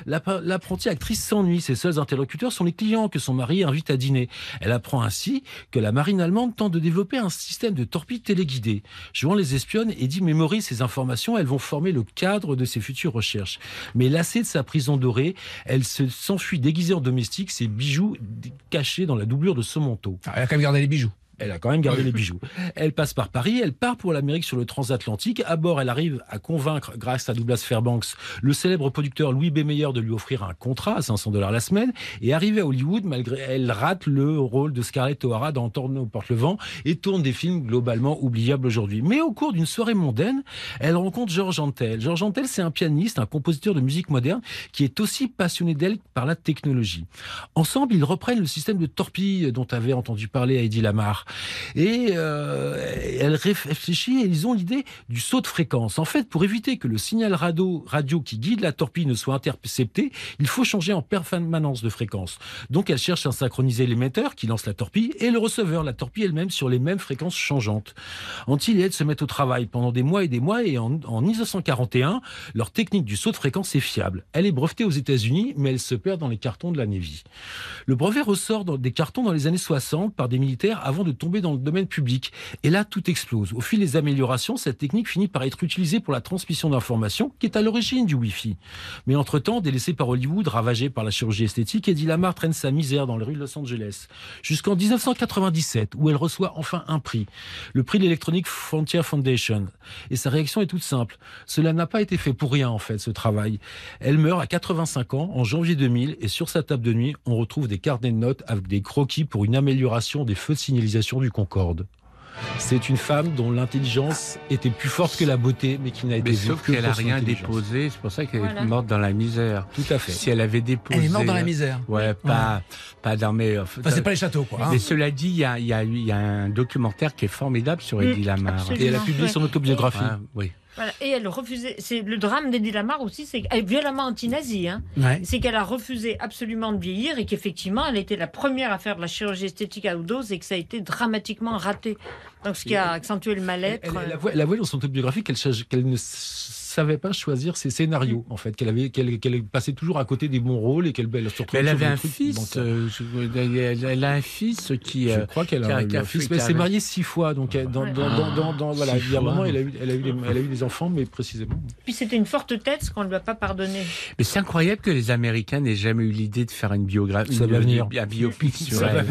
l'app- l'apprentie actrice s'ennuie. Ses seuls interlocuteurs sont les clients que son mari invite à dîner. Elle apprend ainsi que la marine allemande tente de développer un système de torpilles téléguidées. Jouant les espionnes, Eddie mémorise ces informations. Elles vont former le cadre de ses futures recherches. Mais lassée de sa prison dorée, elle se- s'enfuit déguisée en domestique, ses bijoux cachés dans la doublure de son manteau. Ah, Elle a quand même gardé les bijoux. Elle a quand même gardé les bijoux. Elle passe par Paris, elle part pour l'Amérique sur le transatlantique. À bord, elle arrive à convaincre, grâce à Douglas Fairbanks, le célèbre producteur Louis B. Meyer de lui offrir un contrat à 500 dollars la semaine. Et arrivée à Hollywood, malgré elle rate le rôle de Scarlett O'Hara dans Tourne au porte-le-vent et tourne des films globalement oubliables aujourd'hui. Mais au cours d'une soirée mondaine, elle rencontre George Antel. George Antel, c'est un pianiste, un compositeur de musique moderne qui est aussi passionné d'elle par la technologie. Ensemble, ils reprennent le système de torpille dont avait entendu parler Eddie Lamar. Et euh, elle réfléchit et ils ont l'idée du saut de fréquence. En fait, pour éviter que le signal radio, qui guide la torpille ne soit intercepté, il faut changer en permanence de fréquence. Donc elle cherche à synchroniser l'émetteur qui lance la torpille et le receveur, la torpille elle-même, sur les mêmes fréquences changeantes. Antil se mettent au travail pendant des mois et des mois et en, en 1941, leur technique du saut de fréquence est fiable. Elle est brevetée aux États-Unis, mais elle se perd dans les cartons de la Navy. Le brevet ressort des cartons dans les années 60 par des militaires avant de tomber dans le domaine public. Et là, tout explose. Au fil des améliorations, cette technique finit par être utilisée pour la transmission d'informations, qui est à l'origine du Wi-Fi. Mais entre-temps, délaissé par Hollywood, ravagé par la chirurgie esthétique, Eddie Lamar traîne sa misère dans les rues de Los Angeles. Jusqu'en 1997, où elle reçoit enfin un prix. Le prix de l'Electronic Frontier Foundation. Et sa réaction est toute simple. Cela n'a pas été fait pour rien, en fait, ce travail. Elle meurt à 85 ans, en janvier 2000, et sur sa table de nuit, on retrouve des carnets de notes avec des croquis pour une amélioration des feux de signalisation du Concorde. C'est une femme dont l'intelligence était plus forte que la beauté, mais qui n'a été Mais vue sauf que qu'elle a pour son rien intelligence. déposé, c'est pour ça qu'elle Voilà. est morte dans la misère. Tout à fait. Si elle avait déposé. Elle est morte dans la misère. Ouais, pas, pas dans mes. Enfin, c'est pas les châteaux, quoi. hein. Mais cela dit, il y a, il y, a, il y a un documentaire qui est formidable sur Mm, Eddie Lamar. absolument. Et elle a publié Ouais. son autobiographie. Ouais, oui. Voilà. Et elle refusait. C'est le drame d'Eddie Lamar aussi, c'est qu'elle est violemment anti-nazie. Hein. Ouais. C'est qu'elle a refusé absolument de vieillir et qu'effectivement, elle était la première à faire de la chirurgie esthétique à haute dose et que ça a été dramatiquement raté. Donc, ce qui a accentué le mal-être. elle- elle avouait, elle avouait dans son autobiographie qu'elle qu'elle ne savait pas choisir ses scénarios, en fait, qu'elle avait, qu'elle, qu'elle passait toujours à côté des bons rôles et qu'elle elle se retrouvait Mais elle avait un fils. euh, je- elle, elle a un fils qui. Je euh, crois qu'elle a, a- un fils, elle s'est mariée six fois, donc elle- dans, Ouais. dans, dans, dans, dans- voilà, il y a un moment, elle a eu, elle a eu, des, elle a eu des enfants, mais précisément. Puis c'était une forte tête, ce qu'on ne lui a pas pardonné. Mais c'est incroyable que les Américains n'aient jamais eu l'idée de faire une biographie, va venir. un biopic sur elle.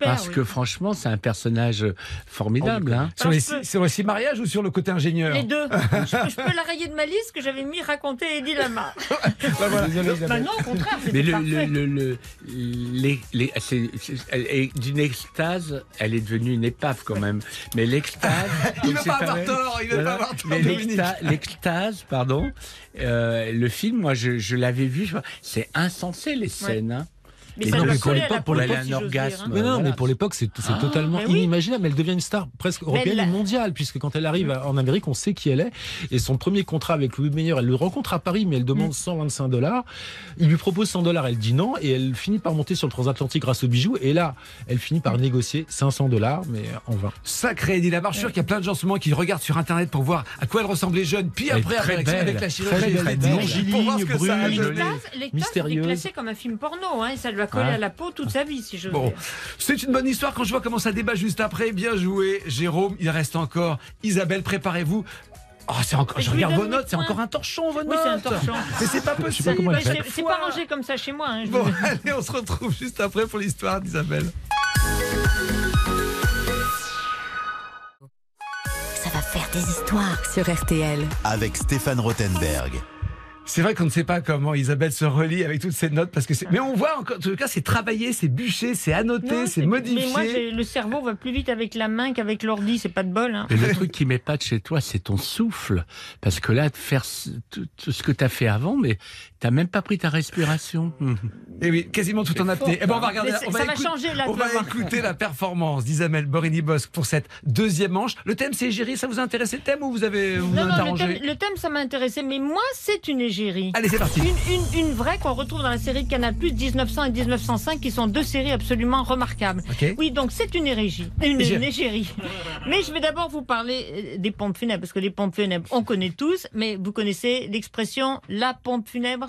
Parce oui. que franchement, c'est un personnage formidable. hein. Sur les, sur les six mariages ou sur le côté ingénieur Les deux. [LAUGHS] je, peux- je peux la rayer de ma que j'avais mis raconter Eddie Lamar. [LAUGHS] Bah voilà. Bah non, au contraire, Mais le, parfait. le, le, le- les, les- c'est- c'est- elle est d'une extase, elle est devenue une épave quand même. Mais l'extase. [LAUGHS] Il donc veut pas avoir tort, il veut Voilà. pas avoir tort, Mais l'extase, pardon, euh, le film, moi je, je l'avais vu, je vois, c'est insensé les scènes. hein. Mais Et ça pour l'époque, la pour peau, elle a si un j'ose dire, orgasme. Mais non, Voilà. mais pour l'époque, c'est c'est totalement inimaginable. Elle devient une star presque européenne mondiale, puisque quand elle arrive en Amérique, on sait qui elle est. Et son premier contrat avec Louis Meyer, elle le rencontre à Paris, mais elle demande 125 dollars. Il lui propose 100 dollars, elle dit non, et elle finit par monter sur le transatlantique grâce aux bijoux. Et là, elle finit par négocier 500 dollars, mais en vain. Sacré Eddie Lamar. Je suis sûr qu'il y a plein de gens en ce moment qui regardent sur Internet pour voir à quoi elle ressemblait jeune, puis après très avec, belle, avec la très chirurgie belle, esthétique, longiligne, pour voir ce que ça a brune, donné. jolie. L'extase, l'extase, c'était mystérieuse. classé comme un film porno, hein, et ça lui a collé Ouais. à la peau toute sa vie, si je veux Bon, c'est une bonne histoire quand je vois comment ça débat juste après. Bien joué, Jérôme. Il reste encore Isabelle. Préparez-vous. Oh, c'est encore. Je je regarde vos notes. C'est encore un torchon vos Oui, notes. c'est un torchon. Mais c'est pas possible. Bah, c'est- c'est pas rangé comme ça chez moi. hein, je Bon, [LAUGHS] allez, on se retrouve juste après pour l'histoire d'Isabelle. Ça va faire des histoires sur RTL. Avec Stéphane Rothenberg. C'est vrai qu'on ne sait pas comment Isabelle se relie avec toutes ces notes parce que c'est. Mais on voit encore. En tout cas, c'est travaillé, c'est bûché, c'est annoté, c'est Mais moi, modifié. j'ai- le cerveau va plus vite avec la main qu'avec l'ordi, c'est pas de bol. Hein. Et le truc qui m'épate chez toi, c'est ton souffle. Parce que là, de faire ce- tout, tout ce que tu as fait avant, mais t'as même pas pris ta respiration. [LAUGHS] Et oui, quasiment tout en apnée. Eh ben, on va regarder. La- on va ça va écouter- changer, là, On va écouter la performance d'Isabelle Borini-Bosque pour cette deuxième manche. Le thème, c'est égérie. Ça vous a intéressé le thème ou vous avez vous Non, le thème, le thème, ça m'a intéressé, mais moi, c'est une égérie. Allez, c'est parti. Une, une, une vraie qu'on retrouve dans la série de Canal+, 1900 et 1905, qui sont deux séries absolument remarquables. Ok. Oui, donc c'est une égérie. Une, Égérie. une égérie. Mais je vais d'abord vous parler euh, des pompes funèbres, parce que les pompes funèbres, on connaît tous, mais vous connaissez l'expression « la pompe funèbre »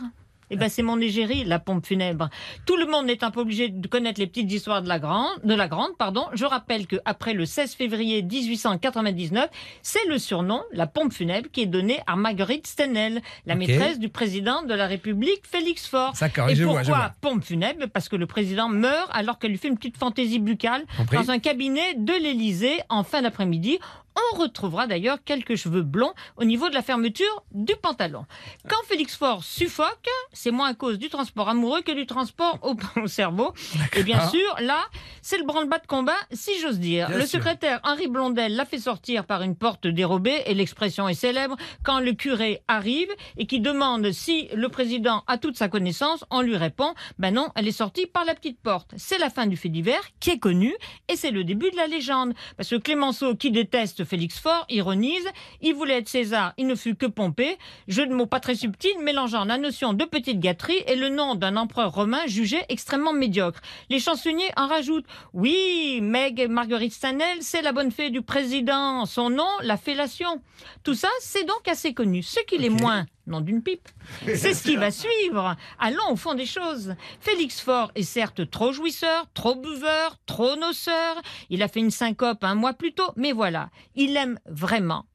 eh ben, c'est mon égérie, la pompe funèbre. Tout le monde n'est un peu obligé de connaître les petites histoires de la grande, de la grande, pardon. Je rappelle que après le 16 février 1899, c'est le surnom, la pompe funèbre, qui est donné à Marguerite Stenel, la maîtresse du président de la République, Félix Faure. D'accord, Et je pourquoi vois, je vois. pompe funèbre? Parce que le président meurt alors qu'elle lui fait une petite fantaisie buccale dans un cabinet de l'Élysée en fin d'après-midi. On retrouvera d'ailleurs quelques cheveux blonds au niveau de la fermeture du pantalon. Quand Félix Faure suffoque, c'est moins à cause du transport amoureux que du transport au, [LAUGHS] au cerveau. Et bien sûr, là, c'est le branle-bas de combat, si j'ose dire. Bien le sûr. secrétaire Henri Blondel l'a fait sortir par une porte dérobée, et l'expression est célèbre, quand le curé arrive et qui demande si le président a toute sa connaissance, on lui répond, ben non, elle est sortie par la petite porte. C'est la fin du fait divers, qui est connu, et c'est le début de la légende. Parce que Clémenceau, qui déteste Félix Faure, ironise, il voulait être César, il ne fut que pompé, jeu de mots pas très subtil, mélangeant la notion de petite gâterie et le nom d'un empereur romain jugé extrêmement médiocre. Les chansonniers en rajoutent, oui, Meg Marguerite Stanel, c'est la bonne fée du président, son nom, la fellation. Tout ça, c'est donc assez connu. Ce qui l'est moins, nom d'une pipe, [LAUGHS] c'est ce qui va suivre. Allons au fond des choses. Félix Faure est certes trop jouisseur, trop buveur, trop noceur. Il a fait une syncope un mois plus tôt, mais voilà, il aime vraiment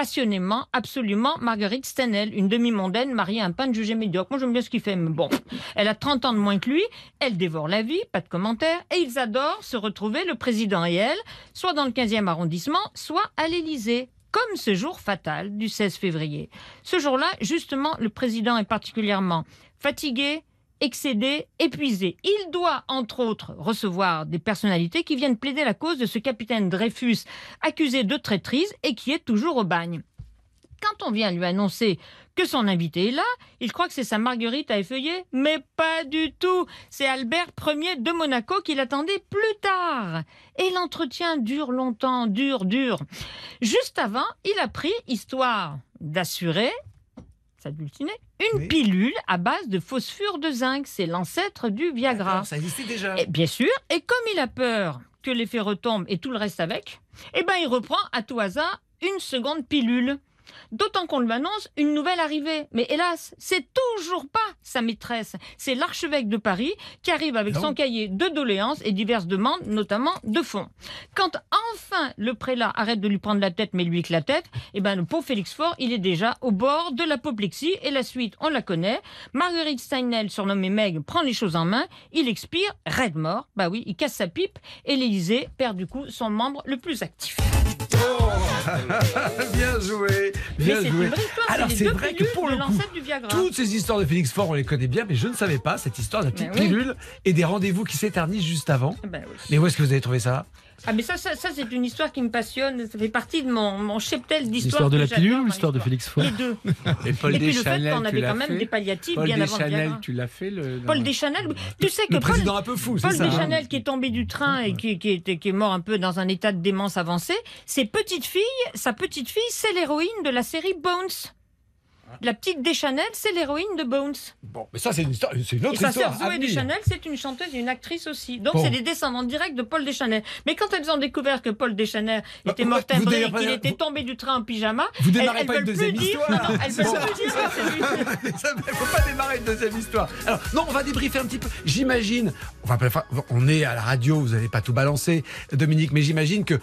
passionnément, absolument, Marguerite Stenel, une demi-mondaine mariée à un peintre jugé médiocre. Moi, j'aime bien ce qu'il fait, mais bon. Elle a 30 ans de moins que lui, elle dévore la vie, pas de commentaires, et ils adorent se retrouver, le président et elle, soit dans le 15e arrondissement, soit à l'Élysée. Comme ce jour fatal du 16 février. Ce jour-là, justement, le président est particulièrement fatigué, excédé, épuisé. Il doit, entre autres, recevoir des personnalités qui viennent plaider la cause de ce capitaine Dreyfus accusé de traîtrise et qui est toujours au bagne. Quand on vient lui annoncer que son invité est là, il croit que c'est sa Marguerite à effeuiller, mais pas du tout. C'est Albert Ier de Monaco qui l'attendait plus tard. Et l'entretien dure longtemps, dure, dure. Juste avant, il a pris, histoire d'assurer, s'adultiner, une Oui. pilule à base de phosphure de zinc. C'est l'ancêtre du Viagra. Ça existait déjà. Et bien sûr, et comme il a peur que l'effet retombe et tout le reste avec, eh ben il reprend à tout hasard une seconde pilule. D'autant qu'on lui annonce une nouvelle arrivée. Mais hélas, c'est toujours pas sa maîtresse. C'est l'archevêque de Paris qui arrive avec Non. son cahier de doléances et diverses demandes, notamment de fonds. Quand enfin le prélat arrête de lui prendre la tête, mais lui que la tête, eh ben le pauvre Félix Faure, il est déjà au bord de l'apoplexie et la suite, on la connaît. Marguerite Steinel, surnommée Meg, prend les choses en main. Il expire, raide mort. Bah oui, il casse sa pipe et l'Élysée perd du coup son membre le plus actif. [LAUGHS] bien joué, Mais une vraie histoire. Alors c'est vrai que pour le coup, toutes ces histoires de Félix Faure, on les connaît bien, mais je ne savais pas cette histoire de la petite oui. pilule et des rendez-vous qui s'éternisent juste avant. Ben oui. Mais où est-ce que vous avez trouvé ça? Ah mais ça, ça, ça, c'est une histoire qui me passionne. Ça fait partie de mon, mon cheptel d'histoires. L'histoire de la pilule ou dans l'histoire de. Félix Faure Les deux. [LAUGHS] Et Paul Et puis le fait Deschanel, qu'on tu avait l'as quand même fait des palliatifs Paul bien avant le Deschanel, tu l'as fait le. Paul Deschanel, tu sais que Le Paul, président un peu fou, c'est Paul ça hein Deschanel qui est tombé du train et qui, qui, était, qui est mort un peu dans un état de démence avancée, ses petites filles, sa petite fille, c'est l'héroïne de la série Bones. La petite Deschanel, c'est l'héroïne de Bones. Bon, mais ça c'est une histoire, c'est une Et autre sa histoire. sœur à Zoé. Deschanel, c'est une chanteuse et une actrice aussi. Donc Bon. c'est des descendants directs de Paul Deschanel. Mais quand elles ont découvert que Paul Deschanel Bah, était vous- mort vous timbré et qu'il était tombé du train en pyjama, Vous elles, démarrez elles pas une veulent deuxième dire. histoire. Non, non, elles veulent Bon. plus dire que c'est lui. [LAUGHS] Ça faut pas démarrer une deuxième histoire. Alors, non, on va débriefer un petit peu. J'imagine, on, va on est à la radio, vous n'allez pas tout balancer, Dominique, mais j'imagine que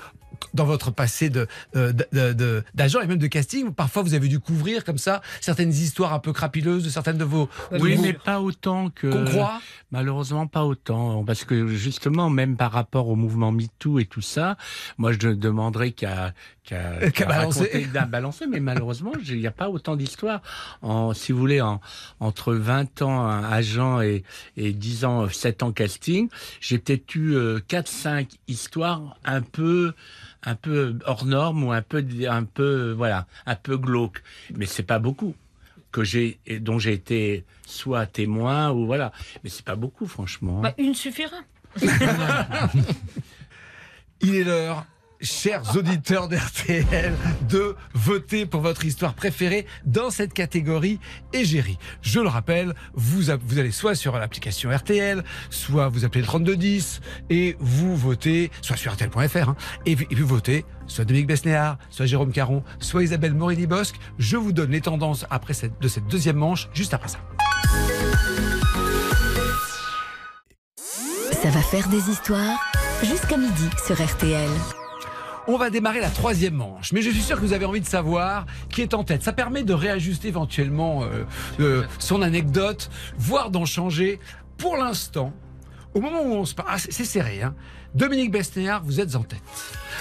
dans votre passé euh, de- de- de- d'agent et même de casting, parfois vous avez dû couvrir comme ça certaines histoires un peu crapuleuses de certaines de vos. Oui, vos- mais pas autant que. qu'on croit. Malheureusement, pas autant. Parce que justement, même par rapport au mouvement MeToo et tout ça, moi, je demanderais qu'à qu'à Qu'à balancer. raconter- d'à balancer. Mais malheureusement, il n'y a pas autant d'histoires. En, si vous voulez, en, entre 20 ans un agent et, et 10 ans, 7 ans casting, j'ai peut-être eu 4-5 histoires un peu un peu hors norme ou un peu un peu voilà un peu glauque mais c'est pas beaucoup que j'ai et dont j'ai été soit témoin ou voilà mais c'est pas beaucoup franchement Bah, une suffira. [LAUGHS] Il est l'heure, chers auditeurs d'RTL, de voter pour votre histoire préférée dans cette catégorie égérie. Je le rappelle, vous, vous allez soit sur l'application RTL, soit vous appelez le 3210 et vous votez, soit sur RTL.fr, hein, et, et puis votez soit Dominique Besnéard, soit Jérôme Caron, soit Isabelle Morini-Bosque. Je vous donne les tendances de cette deuxième manche, juste après ça. Ça va faire des histoires jusqu'à midi sur RTL. On va démarrer la troisième manche, mais je suis sûr que vous avez envie de savoir qui est en tête. Ça permet de réajuster éventuellement euh, euh, son anecdote, voire d'en changer. Pour l'instant, au moment où on se parle, ah, c'est serré, hein. Dominique Besnéard, vous êtes en tête.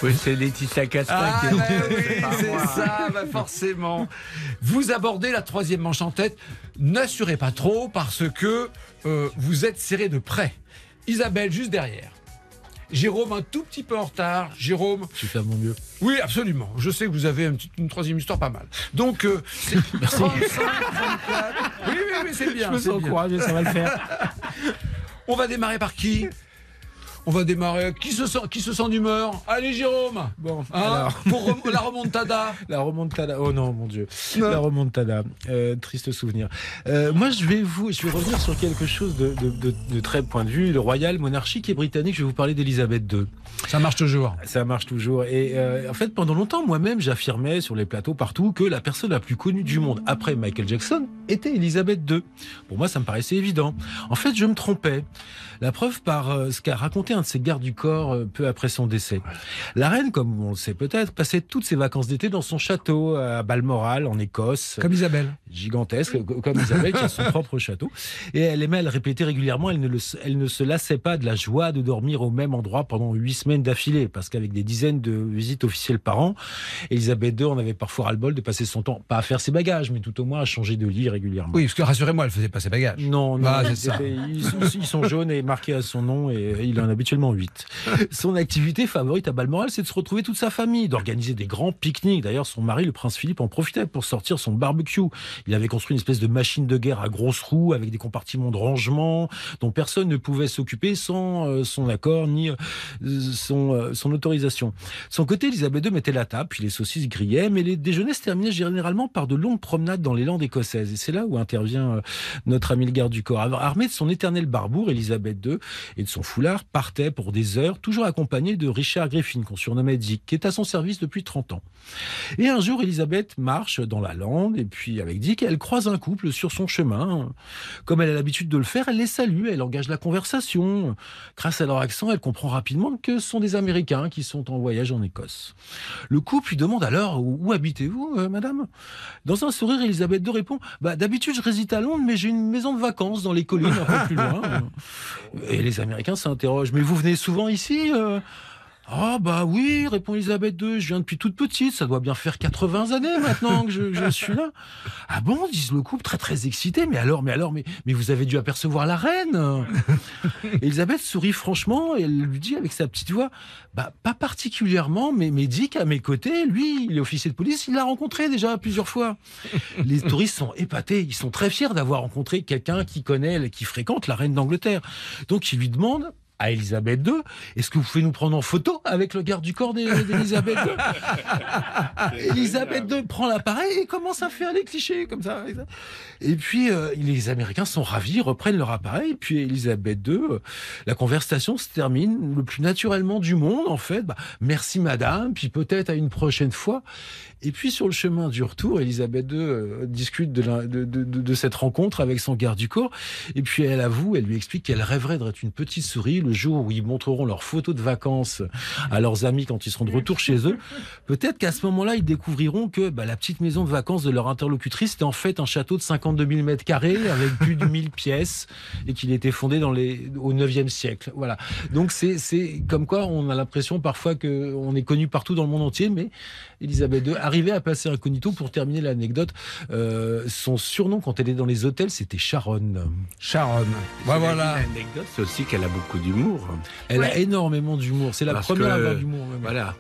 oui c'est Laetitia Castro Ah qui est- bah oui, c'est ça, bah forcément. Vous abordez la troisième manche en tête. N'assurez pas trop parce que euh, vous êtes serré de près. Isabelle juste derrière. Jérôme un tout petit peu en retard. Jérôme, Je à mon mieux. oui, absolument. Je sais que vous avez une, petite- une troisième histoire pas mal. Donc, euh, c'est [LAUGHS] 35, 34. Oui, oui, oui, c'est bien. c'est bien. encouragé, ça va le faire. [LAUGHS] On va démarrer par qui? On va démarrer. Qui se sent, qui se sent d'humeur Allez, Jérôme. Bon, Hein alors, Pour rem- la remontada. [LAUGHS] la remontada. Oh non, mon Dieu. Non. La remontada. Euh, triste souvenir. Euh, moi, je vais vous, je vais revenir sur quelque chose de, de, de, de très point de vue, le royal, monarchique et britannique. Je vais vous parler d'Elisabeth II. Ça marche toujours. Ça marche toujours. Et euh, en fait, pendant longtemps, moi-même, j'affirmais sur les plateaux partout que la personne la plus connue du monde après Michael Jackson était Elisabeth II. Pour moi, ça me paraissait évident. En fait, je me trompais. La preuve par euh, ce qu'a raconté un de ses gardes du corps euh, peu après son décès. La reine, comme on le sait peut-être, passait toutes ses vacances d'été dans son château à Balmoral, en Écosse Comme Isabelle. gigantesque, co- comme Isabelle, qui a son propre château. Et elle aimait le répéter régulièrement, elle ne, le- elle ne se lassait pas de la joie de dormir au même endroit pendant huit semaines d'affilée, parce qu'avec des dizaines de visites officielles par an, Elisabeth II en avait parfois ras-le-bol de passer son temps, pas à faire ses bagages, mais tout au moins à changer de lit régulièrement. Oui, parce que rassurez-moi, elle faisait pas ses bagages. Non, non, Ah, ça. Ils, sont, ils sont jaunes et marqués à son nom et il en a habituellement huit. Son activité favorite à Balmoral, c'est de se retrouver toute sa famille, d'organiser des grands pique-niques. D'ailleurs, son mari, le prince Philippe, en profitait pour sortir son barbecue. Il avait construit une espèce de machine de guerre à grosses roues avec des compartiments de rangement dont personne ne pouvait s'occuper sans euh, son accord ni euh, son, euh, son autorisation. Son côté, Elisabeth II mettait la table, puis les saucisses grillaient, mais les déjeuners se terminaient généralement par de longues promenades dans les landes écossaises. Et c'est là où intervient euh, notre ami le garde du corps. Armé de son éternel barbour, Elisabeth II, et de son foulard, partait pour des heures, toujours accompagné de Richard Griffin, qu'on surnommait Dick, qui est à son service depuis 30 ans. Et un jour, Elisabeth marche dans la lande, et puis avec Dick, elle croise un couple sur son chemin. Comme elle a l'habitude de le faire, elle les salue, elle engage la conversation. Grâce à leur accent, elle comprend rapidement que sont des Américains qui sont en voyage en Écosse. Le couple lui demande alors où, habitez-vous, euh, madame? Dans un sourire, Elisabeth II répond bah, D'habitude, je réside à Londres, mais j'ai une maison de vacances dans les collines un peu plus loin. [LAUGHS] Et les Américains s'interrogent Mais vous venez souvent ici euh? Ah bah oui, répond Elisabeth II, je viens depuis toute petite, ça doit bien faire 80 années maintenant que je, je [LAUGHS] suis là. Ah bon, disent le couple très très excité, mais alors, mais alors, mais, mais vous avez dû apercevoir la reine [LAUGHS] Elisabeth sourit franchement et elle lui dit avec sa petite voix, bah pas particulièrement, mais, mais Dick à mes côtés, lui, il est officier de police, il l'a rencontré déjà plusieurs fois. Les [LAUGHS] touristes sont épatés, ils sont très fiers d'avoir rencontré quelqu'un qui connaît, qui fréquente la reine d'Angleterre. Donc ils lui demandent à Elisabeth II, est-ce que vous pouvez nous prendre en photo avec le garde du corps d'E- d'Elisabeth II [LAUGHS] Elisabeth II prend l'appareil et commence à faire les clichés comme ça. Et puis euh, les Américains sont ravis, reprennent leur appareil. Puis Elisabeth II, euh, la conversation se termine le plus naturellement du monde en fait. Bah, merci madame, puis peut-être à une prochaine fois. Et puis sur le chemin du retour, Elisabeth II euh, discute de, cette rencontre avec son garde du corps. Et puis elle avoue, elle lui explique qu'elle rêverait d'être une petite souris le jour où ils montreront leurs photos de vacances à leurs amis quand ils seront de retour chez eux. Peut-être qu'à ce moment-là, ils découvriront que bah, la petite maison de vacances de leur interlocutrice était en fait un château de 52 000 mètres carrés avec plus de 1000 pièces et qu'il était fondé dans les, au 9e siècle. Voilà. Donc c'est comme quoi on a l'impression parfois que on est connu partout dans le monde entier, mais Elisabeth II arrivait à passer incognito. Pour terminer l'anecdote, euh, son surnom quand elle est dans les hôtels, c'était Sharon. Sharon. Bah Ouais, voilà. L'anecdote, c'est aussi qu'elle a beaucoup d'humour. Elle a énormément d'humour. C'est la Parce première à avoir d'humour. Voilà.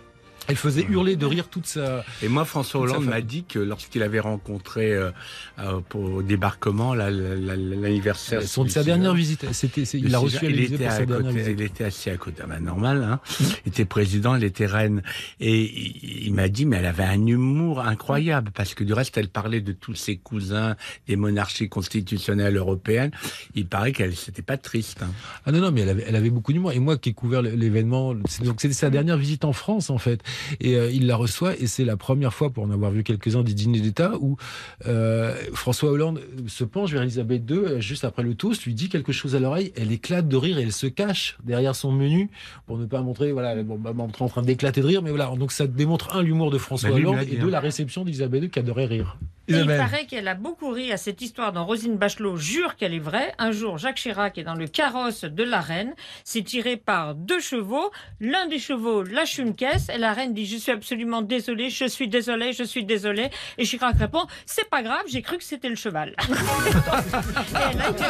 Elle faisait hurler de rire toute sa. Et moi, François Hollande m'a dit que lorsqu'il avait rencontré euh, euh, pour, au débarquement là, la- la- l'anniversaire. Son, du sa dernière visite, c'était, il l'a reçu il était, à côté, visite. il était assis à côté, ben, normal, hein. Il était président, elle était reine. Et il, il m'a dit, mais elle avait un humour incroyable, parce que du reste, elle parlait de tous ses cousins des monarchies constitutionnelles européennes. Il paraît qu'elle, c'était pas triste. hein. Ah non, non, mais elle avait, elle avait beaucoup d'humour. Et moi qui ai couvert l'événement, donc c'était sa dernière visite en France, en fait. Et euh, il la reçoit, et c'est la première fois, pour en avoir vu quelques-uns des dîners d'État, où euh, François Hollande se penche vers Elisabeth II, euh, juste après le toast, lui dit quelque chose à l'oreille, elle éclate de rire et elle se cache derrière son menu pour ne pas montrer, voilà, bon, bah, en train d'éclater de rire, mais voilà. Donc ça démontre, un, l'humour de François Bah, Hollande, et deux, hein. la réception d'Elisabeth II qui adorait rire. Et il paraît qu'elle a beaucoup ri à cette histoire dont Rosine Bachelot jure qu'elle est vraie. Un jour, Jacques Chirac est dans le carrosse de la reine. C'est tiré par deux chevaux. L'un des chevaux lâche une caisse et la reine dit Je suis absolument désolée, je suis désolée, je suis désolée. Et Chirac répond C'est pas grave, j'ai cru que c'était le cheval. [LAUGHS] et elle a été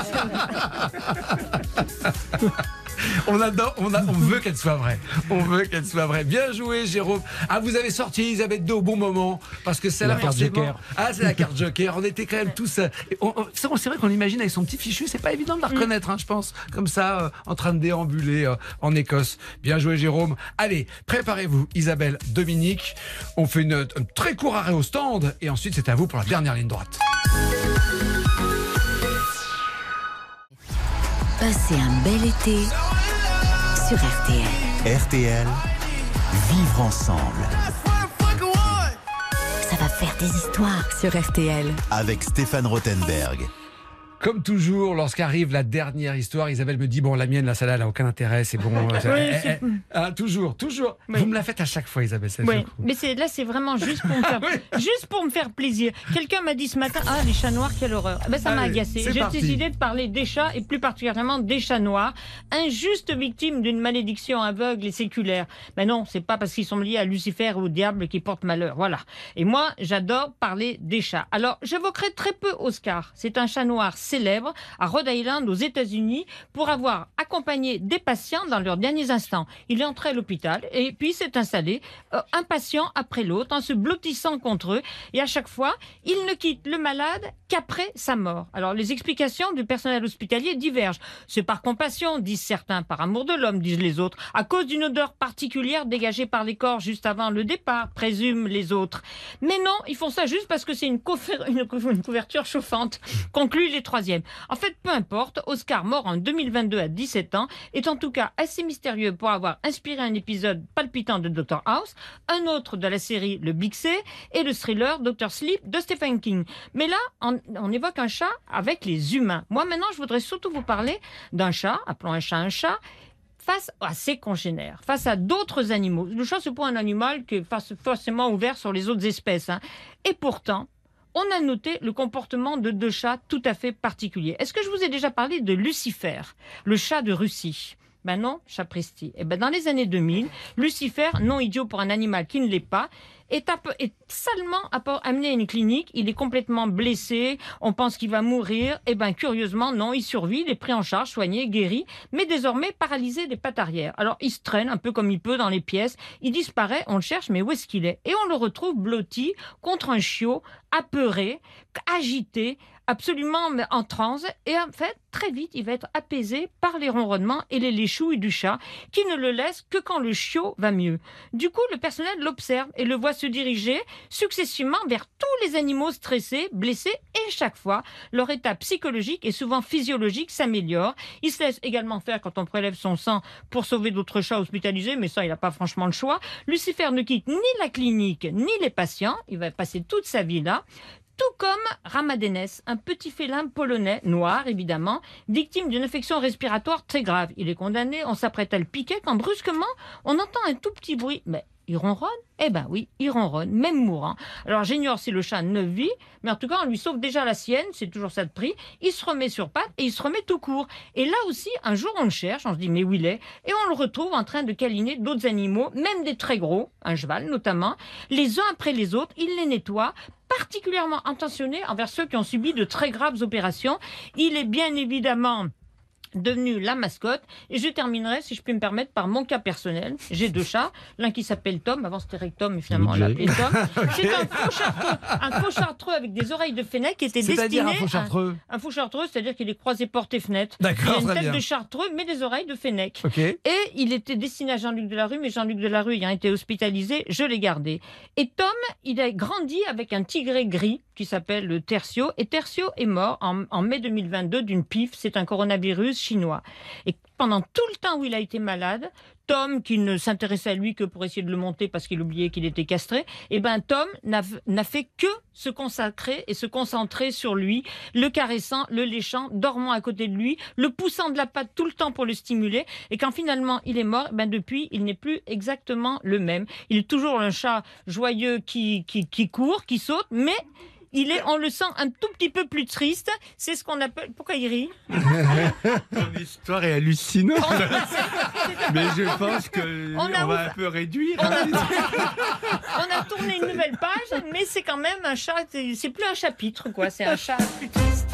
[LAUGHS] [LAUGHS] On adore, on, a- on veut qu'elle soit vraie. On veut qu'elle soit vraie. Bien joué, Jérôme. Ah, vous avez sorti Elisabeth II au bon moment parce que c'est La carte Joker. Ah, c'est la carte Joker. On était quand même tous. euh, on- on- C'est c'est vrai qu'on l'imagine avec son petit fichu. C'est pas évident de la reconnaître, hein, je pense. Comme ça, euh, en train de déambuler euh, en Écosse. Bien joué, Jérôme. Allez, préparez-vous, Isabelle, Dominique. On fait une, un très court arrêt au stand et ensuite c'est à vous pour la dernière ligne droite. Passez un bel été sur RTL. RTL, vivre ensemble. Ça va faire des histoires sur RTL. Avec Stéphane Rothenberg. Comme toujours, lorsqu'arrive la dernière histoire, Isabelle me dit bon, la mienne, là, celle-là, elle n'a aucun intérêt, c'est bon. [LAUGHS] euh, Oui, eh, eh, ah, toujours, toujours. Oui. Vous me la faites à chaque fois, Isabelle. ça, Oui, mais c'est là c'est vraiment juste pour me [LAUGHS] faire juste pour me faire plaisir. Quelqu'un m'a dit ce matin ah les chats noirs quelle horreur. Eh Ben ça m'a agacé. J'ai parti. décidé de parler des chats et plus particulièrement des chats noirs, injustes victimes d'une malédiction aveugle et séculaire. Mais non, c'est pas parce qu'ils sont liés à Lucifer ou au diable qui portent malheur. Voilà. Et moi, j'adore parler des chats. Alors, j'évoquerai très peu Oscar. C'est un chat noir célèbre à Rhode Island aux États-Unis pour avoir accompagné des patients dans leurs derniers instants. Il est entré à l'hôpital et puis s'est installé euh, un patient après l'autre en se blottissant contre eux et à chaque fois, il ne quitte le malade qu'après sa mort. Alors les explications du personnel hospitalier divergent. C'est par compassion, disent certains, par amour de l'homme, disent les autres, à cause d'une odeur particulière dégagée par les corps juste avant le départ, présument les autres. Mais non, ils font ça juste parce que c'est une, une cou- une couverture chauffante, concluent les En fait, peu importe, Oscar, mort en 2022 à 17 ans, est en tout cas assez mystérieux pour avoir inspiré un épisode palpitant de Dr House, un autre de la série Le Big C et le thriller Dr Sleep de Stephen King. Mais là, on, évoque un chat avec les humains. Moi, maintenant, je voudrais surtout vous parler d'un chat, appelons un chat un chat, face à ses congénères, face à d'autres animaux. Le chat, c'est pas un animal qui est forcément ouvert sur les autres espèces. hein. Et pourtant, on a noté le comportement de deux chats tout à fait particuliers. Est-ce que je vous ai déjà parlé de Lucifer, le chat de Russie? Ben non, chapristi. Et ben dans les années 2000, Lucifer, non idiot pour un animal qui ne l'est pas, est, est salement amené à une clinique. Il est complètement blessé. On pense qu'il va mourir. Et ben curieusement, non, il survit. Il est pris en charge, soigné, guéri, mais désormais paralysé des pattes arrière. Alors il se traîne un peu comme il peut dans les pièces. Il disparaît. On le cherche, mais où est-ce qu'il est? Et on le retrouve blotti contre un chiot, apeuré, agité, absolument en transe. Et en fait, très vite, il va être apaisé par les ronronnements et les léchouilles du chat, qui ne le laissent que quand le chiot va mieux. Du coup, le personnel l'observe et le voit se diriger successivement vers tous les animaux stressés, blessés, et chaque fois, leur état psychologique et souvent physiologique s'améliore. Il se laisse également faire quand on prélève son sang pour sauver d'autres chats hospitalisés, mais ça, il n'a pas franchement le choix. Lucifer ne quitte ni la clinique, ni les patients. Il va passer toute sa vie là. Tout comme Ramadenes, un petit félin polonais, noir évidemment, victime d'une infection respiratoire très grave. Il est condamné, on s'apprête à le piquer quand brusquement on entend un tout petit bruit. Mais il ronronne? Eh ben oui, il ronronne, même mourant. Alors j'ignore si le chat ne vit, mais en tout cas on lui sauve déjà la sienne, c'est toujours ça de prix. Il se remet sur pattes et il se remet tout court. Et là aussi, un jour on le cherche, on se dit mais où il est? Et on le retrouve en train de câliner d'autres animaux, même des très gros, un cheval notamment. Les uns après les autres, il les nettoie particulièrement intentionné envers ceux qui ont subi de très graves opérations. Il est bien évidemment devenu la mascotte. Et je terminerai, si je puis me permettre, par mon cas personnel. J'ai deux chats, l'un qui s'appelle Tom, avant c'était Rectum, mais finalement on Jay. l'appelait Tom. [LAUGHS] C'est un faux chartreux, un faux chartreux avec des oreilles de fennec qui était destiné un faux chartreux. un faux chartreux, c'est-à-dire qu'il est croisé porte et fenêtre. D'accord, Il a une tête bien. de chartreux, mais des oreilles de fennec. Et il était destiné à Jean-Luc Delarue, mais Jean-Luc Delarue ayant été hospitalisé, je l'ai gardé. Et Tom, il a grandi avec un tigré gris qui s'appelle le Tertio. Et Tertio est mort en, mai 2022 d'une pif. C'est un coronavirus chinois. Et pendant tout le temps où il a été malade, Tom, qui ne s'intéressait à lui que pour essayer de le monter parce qu'il oubliait qu'il était castré, eh ben Tom n'a fait que se consacrer et se concentrer sur lui, le caressant, le léchant, dormant à côté de lui, le poussant de la patte tout le temps pour le stimuler. Et quand finalement il est mort, eh ben depuis il n'est plus exactement le même. Il est toujours un chat joyeux qui court, qui saute, mais il est, on le sent un tout petit peu plus triste. C'est ce qu'on appelle. Pourquoi il rit? [LAUGHS] Ton histoire est hallucinante. [LAUGHS] Mais je pense que On va un peu réduire. On a, [LAUGHS] on a tourné une nouvelle page, mais c'est quand même un chat. c'est- C'est plus un chapitre, quoi. C'est un chat plus triste.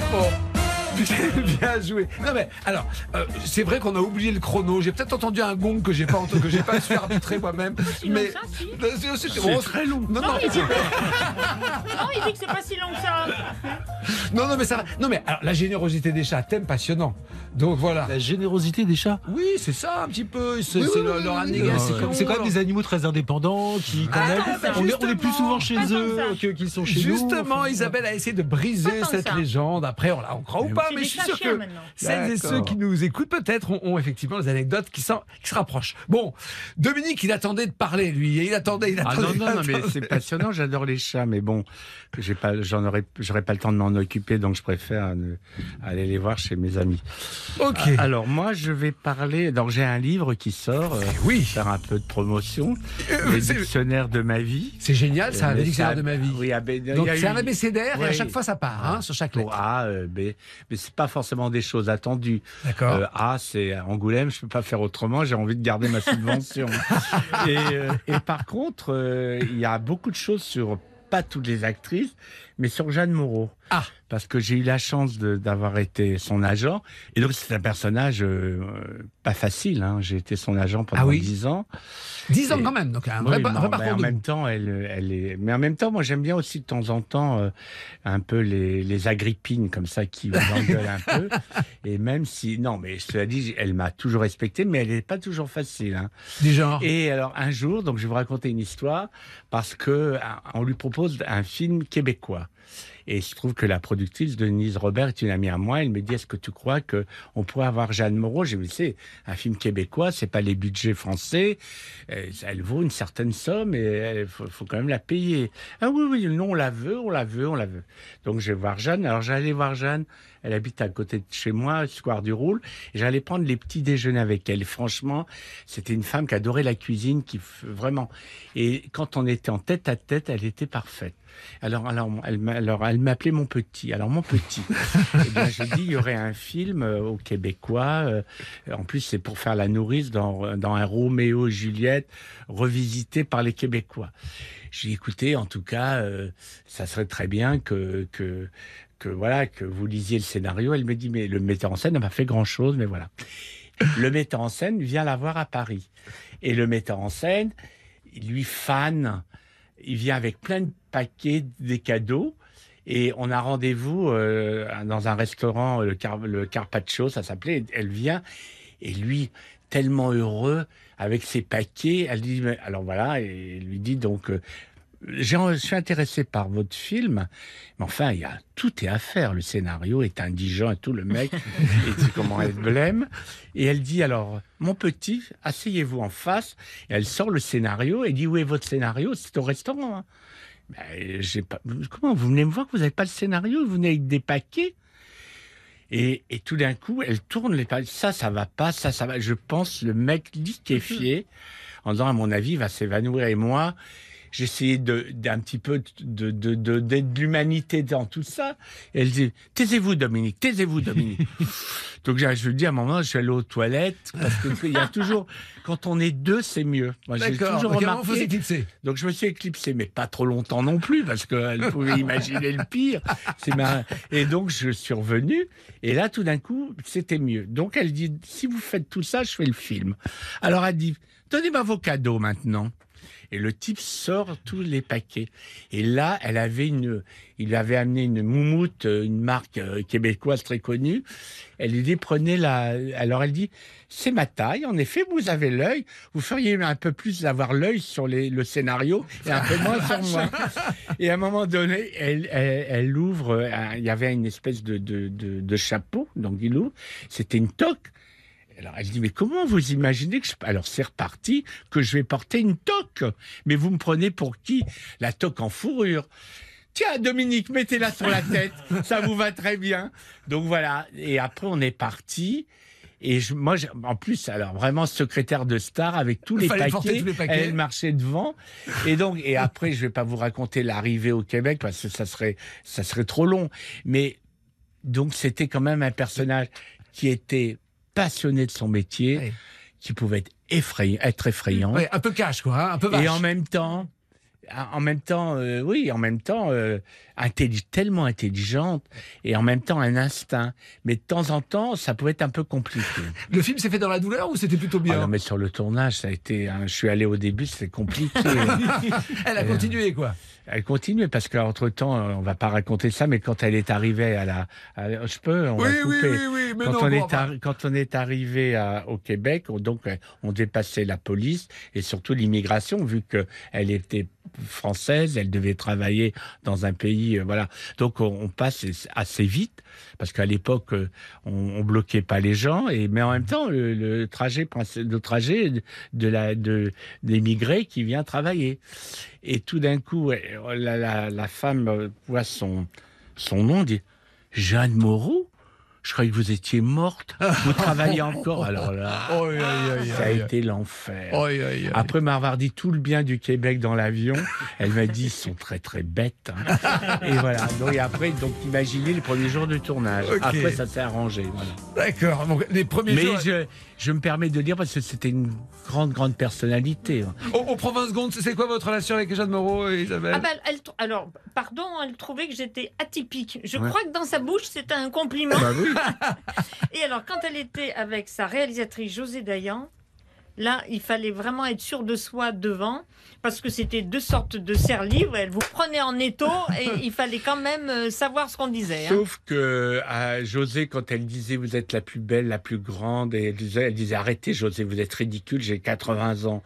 [LAUGHS] Bien joué. Non mais alors, euh, c'est vrai qu'on a oublié le chrono. J'ai peut-être entendu un gong que j'ai pas entendu, que j'ai pas su arbitrer moi-même. [LAUGHS] Mais ça, si. C'est- bon, très long. Non, non, il dit, [LAUGHS] non, il dit que c'est pas si long que ça. non, non, mais ça va. Non, mais alors, la générosité des chats, thème passionnant. Donc voilà. La générosité des chats? Oui, c'est ça un petit peu. C'est Oui, leur, leur. C'est quand même des animaux très indépendants qui, quand Ah, même, on, est, on est plus justement. souvent chez eux qu'ils sont chez nous. Justement, Enfin, Isabelle a essayé de briser cette ça. légende. Après, on la on croit ou pas, C'est mais je suis sûr que maintenant. celles et ceux qui nous écoutent peut-être ont, ont effectivement des anecdotes qui, se rapprochent. Bon, Dominique, il attendait de parler, lui. Et il attendait, il Ah attendait. non, non, non, mais c'est passionnant, j'adore les chats, mais bon, j'ai pas, j'en aurais, j'aurais pas le temps de m'en occuper, donc je préfère ne- aller les voir chez mes amis. Ok. Ah, Alors, moi, je vais parler, donc j'ai un livre qui sort, euh, oui. faire un peu de promotion, Euh, les c'est- dictionnaires de ma vie. C'est génial, c'est un Mais des dictionnaires ça- de ma vie. Oui, ah, ben, Donc c'est eu- un abécédaire et à chaque fois ça part, hein, sur chaque Pour lettre. A, euh, B, mais c'est pas forcément des choses attendues. D'accord. Euh, A, c'est Angoulême, je peux pas faire autrement, j'ai envie de garder ma subvention. [LAUGHS] et, euh, et par contre, euh, il y a beaucoup de choses sur pas toutes les actrices, mais sur Jeanne Moreau. Ah. Parce que j'ai eu la chance d'avoir été son agent. Et donc, c'est un personnage euh, euh, pas facile. Hein. J'ai été son agent pendant Ah oui 10 ans. 10 ans quand même, donc un vrai, Oui, un non, vrai mais en même temps, elle, elle est. Mais en même temps, moi, j'aime bien aussi de temps en temps euh, un peu les, les agrippines comme ça qui [LAUGHS] vous engueulent un peu. Et même si, non, mais cela dit, elle m'a toujours respecté, mais elle n'est pas toujours facile. Hein. Du genre. Et alors un jour, donc je vais vous raconter une histoire parce que ah, on lui propose un film québécois. Et il se trouve que la productrice Denise Robert est une amie à moi. Elle me dit Est-ce que tu crois que on pourrait avoir Jeanne Moreau? J'ai dit C'est un film québécois, c'est pas les budgets français. Euh, Elle vaut une certaine somme et il faut, faut quand même la payer. Ah oui, oui, non, on la veut, on la veut, on la veut. Donc je vais voir Jeanne. Alors j'allais voir Jeanne. Elle habite à côté de chez moi, Square du Roule. Et j'allais prendre les petits déjeuners avec elle. Franchement, c'était une femme qui adorait la cuisine, qui vraiment. Et quand on était en tête à tête, elle était parfaite. Alors, alors, elle, alors elle m'appelait mon petit. Alors mon petit, [LAUGHS] eh bien, je dis, il y aurait un film euh, au Québécois. euh, en plus, c'est pour faire la nourrice dans, dans un Roméo et Juliette revisité par les Québécois. J'ai dit, écoutez, en tout cas, euh, ça serait très bien que, que, que, voilà, que vous lisiez le scénario. Elle me dit, mais le metteur en scène n'a pas fait grand chose, mais voilà. Le metteur en scène vient la voir à Paris. Et le metteur en scène, lui fan, il vient avec plein de paquets, des cadeaux. Et on a rendez-vous euh, dans un restaurant, le, Car- Carpaccio, ça s'appelait. Elle vient et lui, tellement heureux avec ses paquets, elle dit mais- alors voilà, et lui dit donc euh, je suis intéressé par votre film, mais enfin il y a tout est à faire. Le scénario est indigent et tout le mec, [LAUGHS] et tu comment elle blême. Et elle dit alors mon petit, asseyez-vous en face. Et elle sort le scénario et dit où est votre scénario? C'est au restaurant. hein. Ben, pas. Comment vous venez me voir que vous n'avez pas le scénario Vous venez avec des paquets? Et, et tout d'un coup, elle tourne les pages. Ça, ça va pas, ça, ça va. Je pense le mec liquéfié, en disant, à mon avis, il va s'évanouir. Et moi, j'essayais d'un petit peu de, de, de, d'être de l'humanité dans tout ça. Et elle dit, taisez-vous, Dominique, taisez-vous, Dominique. [LAUGHS] Donc, je je dis, à un moment, je suis allé aux toilettes, parce que il y a toujours, quand on est deux, c'est mieux. Moi, j'ai toujours remarqué. Donc je me suis éclipsé, mais pas trop longtemps non plus, parce qu'elle pouvait [LAUGHS] imaginer le pire. C'est. Et donc je suis revenu, et là tout d'un coup, c'était mieux. Donc elle dit, si vous faites tout ça, je fais le film. Alors elle dit, donnez-moi vos cadeaux maintenant. Et le type sort tous les paquets. Et là, elle avait une, il avait amené une moumoute, euh, une marque euh, québécoise très connue. Elle lui dit, prenez la, alors elle dit, c'est ma taille. En effet, vous avez l'œil. Vous feriez un peu plus avoir l'œil sur les, le scénario et un peu moins sur moi. [LAUGHS] Et à un moment donné, elle, elle, elle ouvre, un- il y avait une espèce de, de, de, de chapeau, donc il ouvre. C'était une toque. Alors elle dit, mais comment vous imaginez que je... Alors c'est reparti, que je vais porter une toque? Mais vous me prenez pour qui? La toque en fourrure. Tiens, Dominique, mettez-la sur la tête, [LAUGHS] ça vous va très bien. Donc voilà, et après on est parti. Et je, moi, en plus, alors vraiment secrétaire de star avec tous les paquets, tous les paquets. elle marchait devant. Et donc, et après, je vais pas vous raconter l'arrivée au Québec parce que ça serait, ça serait trop long. Mais donc, c'était quand même un personnage qui était passionné de son métier, qui pouvait être effrayant, être effrayant. Un peu cash, quoi, hein, un peu vache. Et en même temps, en même temps, euh, oui, en même temps, euh, tellement intelligente et en même temps un instinct. Mais de temps en temps, ça pouvait être un peu compliqué. Le film s'est fait dans la douleur ou c'était plutôt Ah bien non, mais sur le tournage, ça a été. hein, je suis allé au début, c'était compliqué. [LAUGHS] Elle a continué, quoi. Elle continuait parce qu'entre temps, on va pas raconter ça, mais quand elle est arrivée à la, à- je peux, on va Oui, couper. oui, oui, mais quand, non, on bon, est quand on est arrivé à- au Québec, on- donc euh, on dépassait la police et surtout l'immigration, vu que elle était française, elle devait travailler dans un pays, euh, voilà. Donc on, passe assez vite parce qu'à l'époque euh, on, bloquait pas les gens et mais en même temps le, trajet, le trajet de la de d'émigrés qui vient travailler. Et tout d'un coup, ouais, la, la, la femme euh, voit son, son nom, dit Jeanne Moreau? Je croyais que vous étiez morte. [LAUGHS] Vous travaillez encore. Alors là, ça a été l'enfer. Après m'avoir dit tout le bien du Québec dans l'avion, elle m'a dit ils sont très très bêtes. hein. [LAUGHS] Et voilà. Donc et après, donc imaginez les premiers jours de tournage. Après, ça s'est arrangé. Voilà. D'accord. Donc, les premiers Mais jours. je, je me permets de dire parce que c'était une grande grande personnalité. hein. On prend 20 secondes. C'est quoi votre relation avec Jeanne Moreau et Isabelle Ah bah, elle, alors, pardon, elle trouvait que j'étais atypique. Je Ouais. crois que dans sa bouche, c'était un compliment. Bah oui. Et alors, quand elle était avec sa réalisatrice José Dayan, là, il fallait vraiment être sûr de soi devant, parce que c'était deux sortes de serre-livres. Elle vous prenait en étau et [LAUGHS] il fallait quand même euh, savoir ce qu'on disait. hein. Sauf que à José, quand elle disait vous êtes la plus belle, la plus grande, et elle disait, elle disait arrêtez José, vous êtes ridicule, j'ai 80 ans.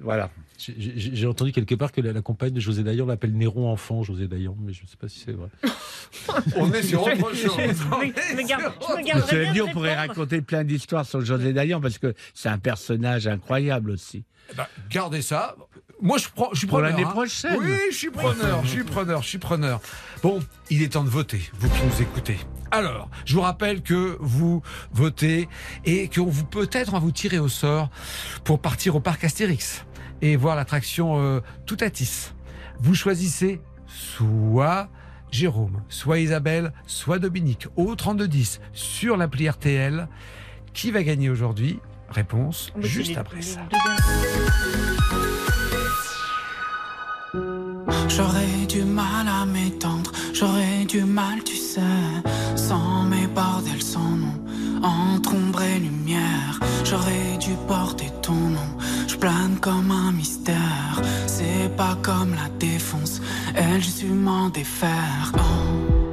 Voilà. J'ai- entendu quelque part que la, la compagne de José Dayan l'appelle Néron enfant, José Dayan, mais je ne sais pas si c'est vrai. [LAUGHS] On est sur autre chose. Je me- je me garde- je me garderai Cela bien dit, de on pourrait raconter plein d'histoires sur José Dayan parce que c'est un personnage incroyable aussi. Eh ben, gardez ça. Moi, je, prends, je suis Pour preneur. l'année hein. prochaine. Oui, je suis preneur, je suis preneur, je suis preneur. Bon, il est temps de voter, vous qui nous écoutez. Alors, je vous rappelle que vous votez et qu'on vous peut-être on va vous tirer au sort pour partir au parc Astérix et voir l'attraction euh, Toutatis. Vous choisissez soit Jérôme, soit Isabelle, soit Dominique, au 3210 sur l'appli RTL. Qui va gagner aujourd'hui? Réponse juste après ça. J'aurais du mal à m'étendre, j'aurais du mal, tu sais, sans mes bordels, sans nom, entre ombre et lumière. J'aurais dû porter ton plane comme un mystère. C'est pas comme la défonce, elle, su m'en défaire. Oh.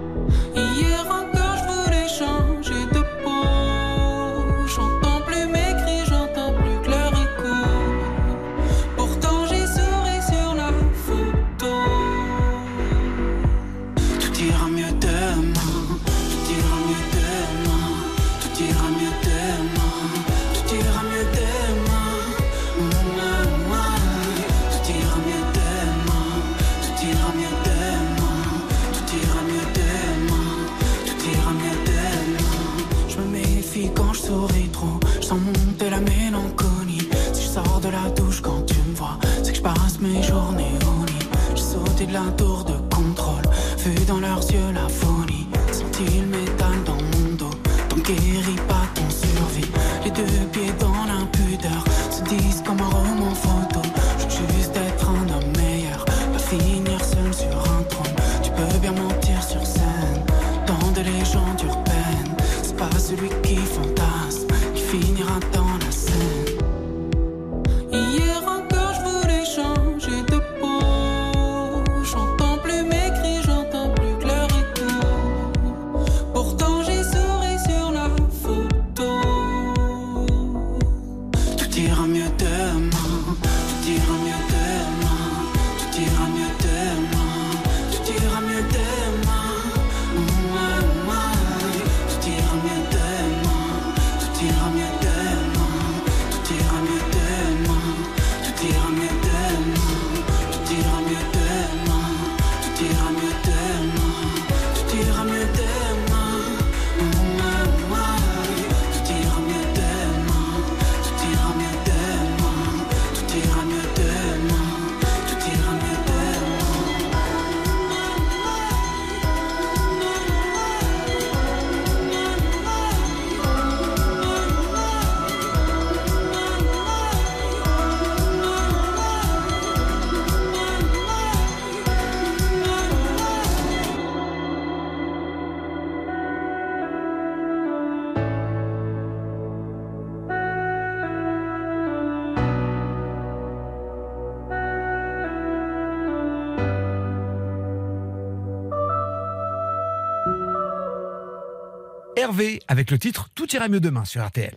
Avec le titre Tout ira mieux demain sur RTL.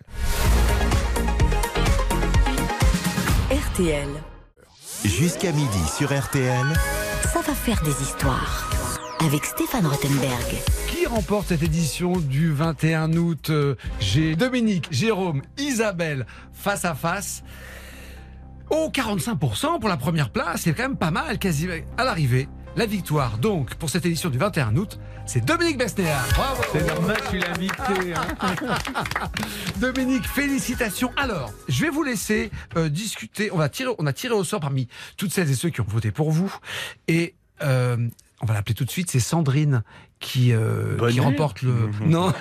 RTL, Jusqu'à midi sur RTL. ça va faire des histoires. Avec Stéphane Rothenberg. Qui remporte cette édition du 21 août Euh, J'ai Dominique, Jérôme, Isabelle face à face? Oh, 45% pour la première place, c'est quand même pas mal, quasi à l'arrivée. La victoire, donc, pour cette édition du 21 août, c'est Dominique. Bravo C'est normal, je suis l'invité. hein. [LAUGHS] Dominique, félicitations. Alors, je vais vous laisser euh, discuter. On, va tirer, on a tiré au sort parmi toutes celles et ceux qui ont voté pour vous. Et euh, on va l'appeler tout de suite. C'est Sandrine qui, euh, qui remporte le. [LAUGHS] [LAUGHS] non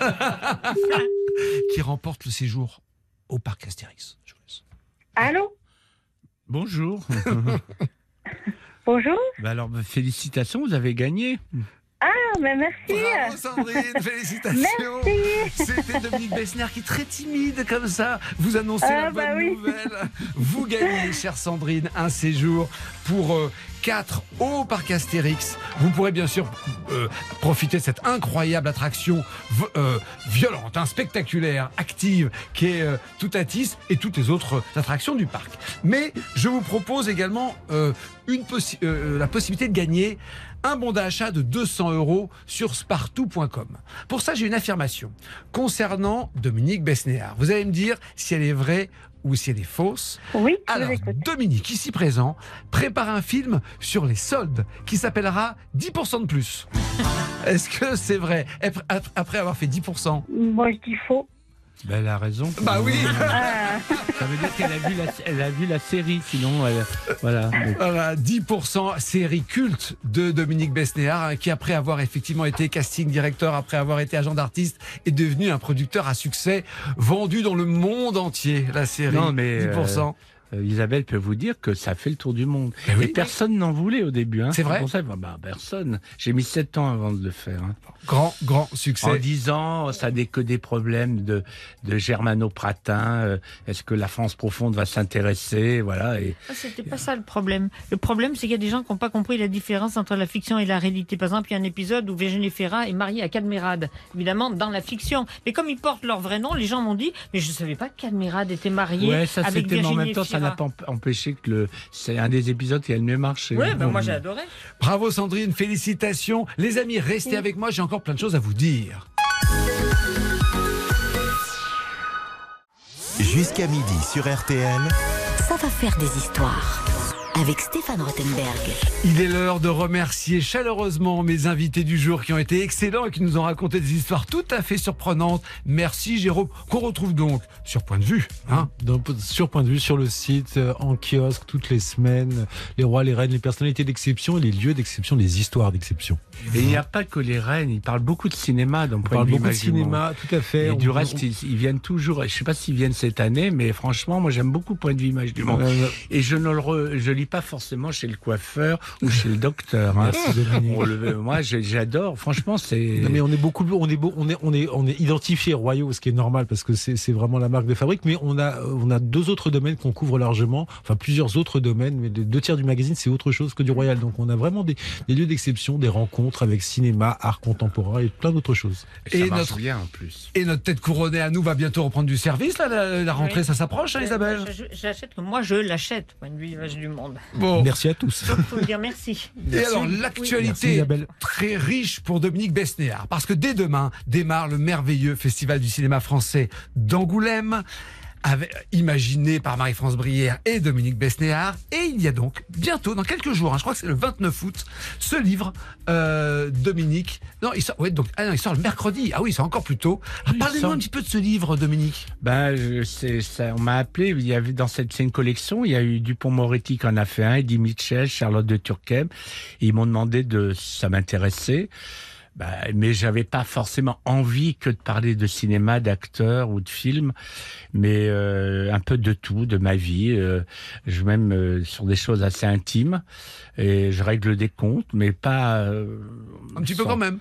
Qui remporte le séjour au parc Astérix. Je vous laisse. Allô? Bonjour. Bonjour Bah alors, bah, félicitations, vous avez gagné. Ah, mais merci Bravo Sandrine, [LAUGHS] félicitations. C'était Dominique Bessner qui est très timide comme ça. Vous annoncez Ah, la bonne bah oui. nouvelle. Vous gagnez, [LAUGHS] chère Sandrine, un séjour pour 4 au parc Astérix. Vous pourrez bien sûr euh, profiter de cette incroyable attraction euh, violente, hein, spectaculaire, active, qui est euh, Toutatis et toutes les autres attractions du parc. Mais je vous propose également euh, une possi- euh, la possibilité de gagner un bon d'achat de 200 euros sur spartou.com. Pour ça, j'ai une affirmation concernant Dominique Besnéard. Vous allez me dire si elle est vraie ou si elle est fausse. Oui, Alors. Dominique, ici présent, prépare un film sur les soldes qui s'appellera 10% de plus. [LAUGHS] Est-ce que c'est vrai? Ap- ap- Après avoir fait 10%, Moi, je dis faux. Ben, elle a raison. Bah oui. [LAUGHS] Ça veut dire qu'elle a vu la, elle a vu la série, sinon, elle- voilà. Donc, Voilà, 10% série culte de Dominique Besnéard, hein, qui après avoir effectivement été casting directeur, après avoir été agent d'artiste, est devenu un producteur à succès, vendu dans le monde entier, la série. Non, mais, 10%. euh, Isabelle peut vous dire que ça fait le tour du monde. Ben oui. Et personne n'en voulait au début. Hein. C'est vrai pour ça, bah, bah, personne. J'ai mis sept ans avant de le faire. hein. Grand, grand En succès. disant, ça n'est que des problèmes de, de germano-pratin. euh, Est-ce que la France profonde va s'intéresser Voilà. Et Ah, C'était pas ça le problème. Le problème, c'est qu'il y a des gens qui n'ont pas compris la différence entre la fiction et la réalité. Par exemple, il y a un épisode où Virginie Ferra est mariée à Cadmerade, évidemment dans la fiction. Mais comme ils portent leur vrai nom, les gens m'ont dit Mais je ne savais pas que Cadmerade était marié ouais, ça avec en Virginie même temps, ça Efira. N'a pas emp- empêché que le. C'est un des épisodes qui a le mieux marché. Ouais, ben moi j'ai adoré. Bravo Sandrine, félicitations. Les amis, restez avec moi, j'ai encore plein de choses à vous dire. Jusqu'à midi sur RTL. Ça va faire des histoires. Avec Stéphane Rothenberg. Il est l'heure de remercier chaleureusement mes invités du jour qui ont été excellents et qui nous ont raconté des histoires tout à fait surprenantes. Merci Jérôme, qu'on retrouve donc sur Point de vue. Hein sur point de vue sur le site, euh, en kiosque, toutes les semaines, les rois, les reines, les personnalités d'exception et les lieux d'exception, les histoires d'exception. Et il n'y a pas que les reines, ils parlent beaucoup de cinéma. Donc On parle beaucoup de cinéma, tout à fait. Et On- du on- reste, ils, ils viennent toujours. Je ne sais pas s'ils viennent cette année, mais franchement, moi, j'aime beaucoup Point de vue Image du Monde. Euh, Et je ne le re- je pas forcément chez le coiffeur ou chez le docteur. hein. Le- moi, j'adore. Franchement, c'est. Non, mais on est beaucoup, on est, beau- on est, on est, on est identifié royaux, ce qui est normal parce que c'est vraiment la marque de fabrique. Mais on a, on a deux autres domaines qu'on couvre largement, enfin plusieurs autres domaines. Mais les deux tiers du magazine, c'est autre chose que du royal. Donc on a vraiment des, des lieux d'exception, des rencontres avec cinéma, art contemporain et plein d'autres choses. Ça Et notre- bien en plus. Et notre tête couronnée à nous va bientôt reprendre du service. Là, la, la rentrée, Oui. ça s'approche, hein, Isabelle? Je- je- J'achète moi je l'achète, point de vue du monde. Bon. Merci à tous. Donc faut me dire merci. Et alors, l'actualité Isabelle. très riche pour Dominique Besnéard, parce que dès demain démarre le merveilleux Festival du cinéma français d'Angoulême, avec- imaginé par Marie-France Brière et Dominique Besnéard. Et il y a donc bientôt, dans quelques jours, hein, je crois que c'est le 29 août, ce livre, euh, Dominique. Non, il sort, ouais, donc, ah non, il sort le mercredi. Ah oui, c'est encore plus tôt. Ah, Parlez-nous sort. un petit peu de ce livre, Dominique. Ben, je- c'est ça. On m'a appelé. Il y avait dans cette une collection. Il y a eu Dupont-Moretti qui en a fait un, Eddie Mitchell, Charlotte de Turckheim. Ils m'ont demandé de ça m'intéressait. Ben, mais j'avais pas forcément envie que de parler de cinéma, d'acteurs ou de films, mais euh, un peu de tout, de ma vie. euh, je même euh, sur des choses assez intimes et je règle des comptes, mais pas euh, Un petit peu quand même.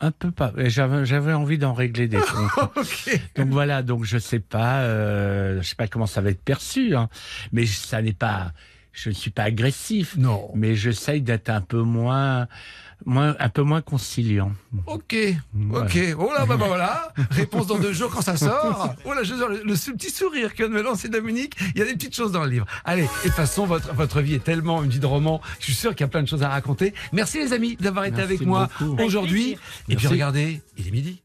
Un peu pas. J'avais j'avais envie d'en régler des comptes. [LAUGHS] ok. Donc voilà, donc je sais pas, euh, je sais pas comment ça va être perçu, hein, mais ça n'est pas, je ne suis pas agressif, Non. mais j'essaye d'être un peu moins, moins, un peu moins conciliant. Ok, ok. Oh là, bah, bah, voilà. Réponse dans deux jours quand ça sort. Oh là, je veux dire, le, le petit sourire que vient de me lancer Dominique, il y a des petites choses dans le livre. Allez, et de toute façon, votre, votre vie est tellement une vie de roman. Je suis sûr qu'il y a plein de choses à raconter. Merci les amis d'avoir été Merci avec moi beaucoup. aujourd'hui. Et puis regardez, il est midi.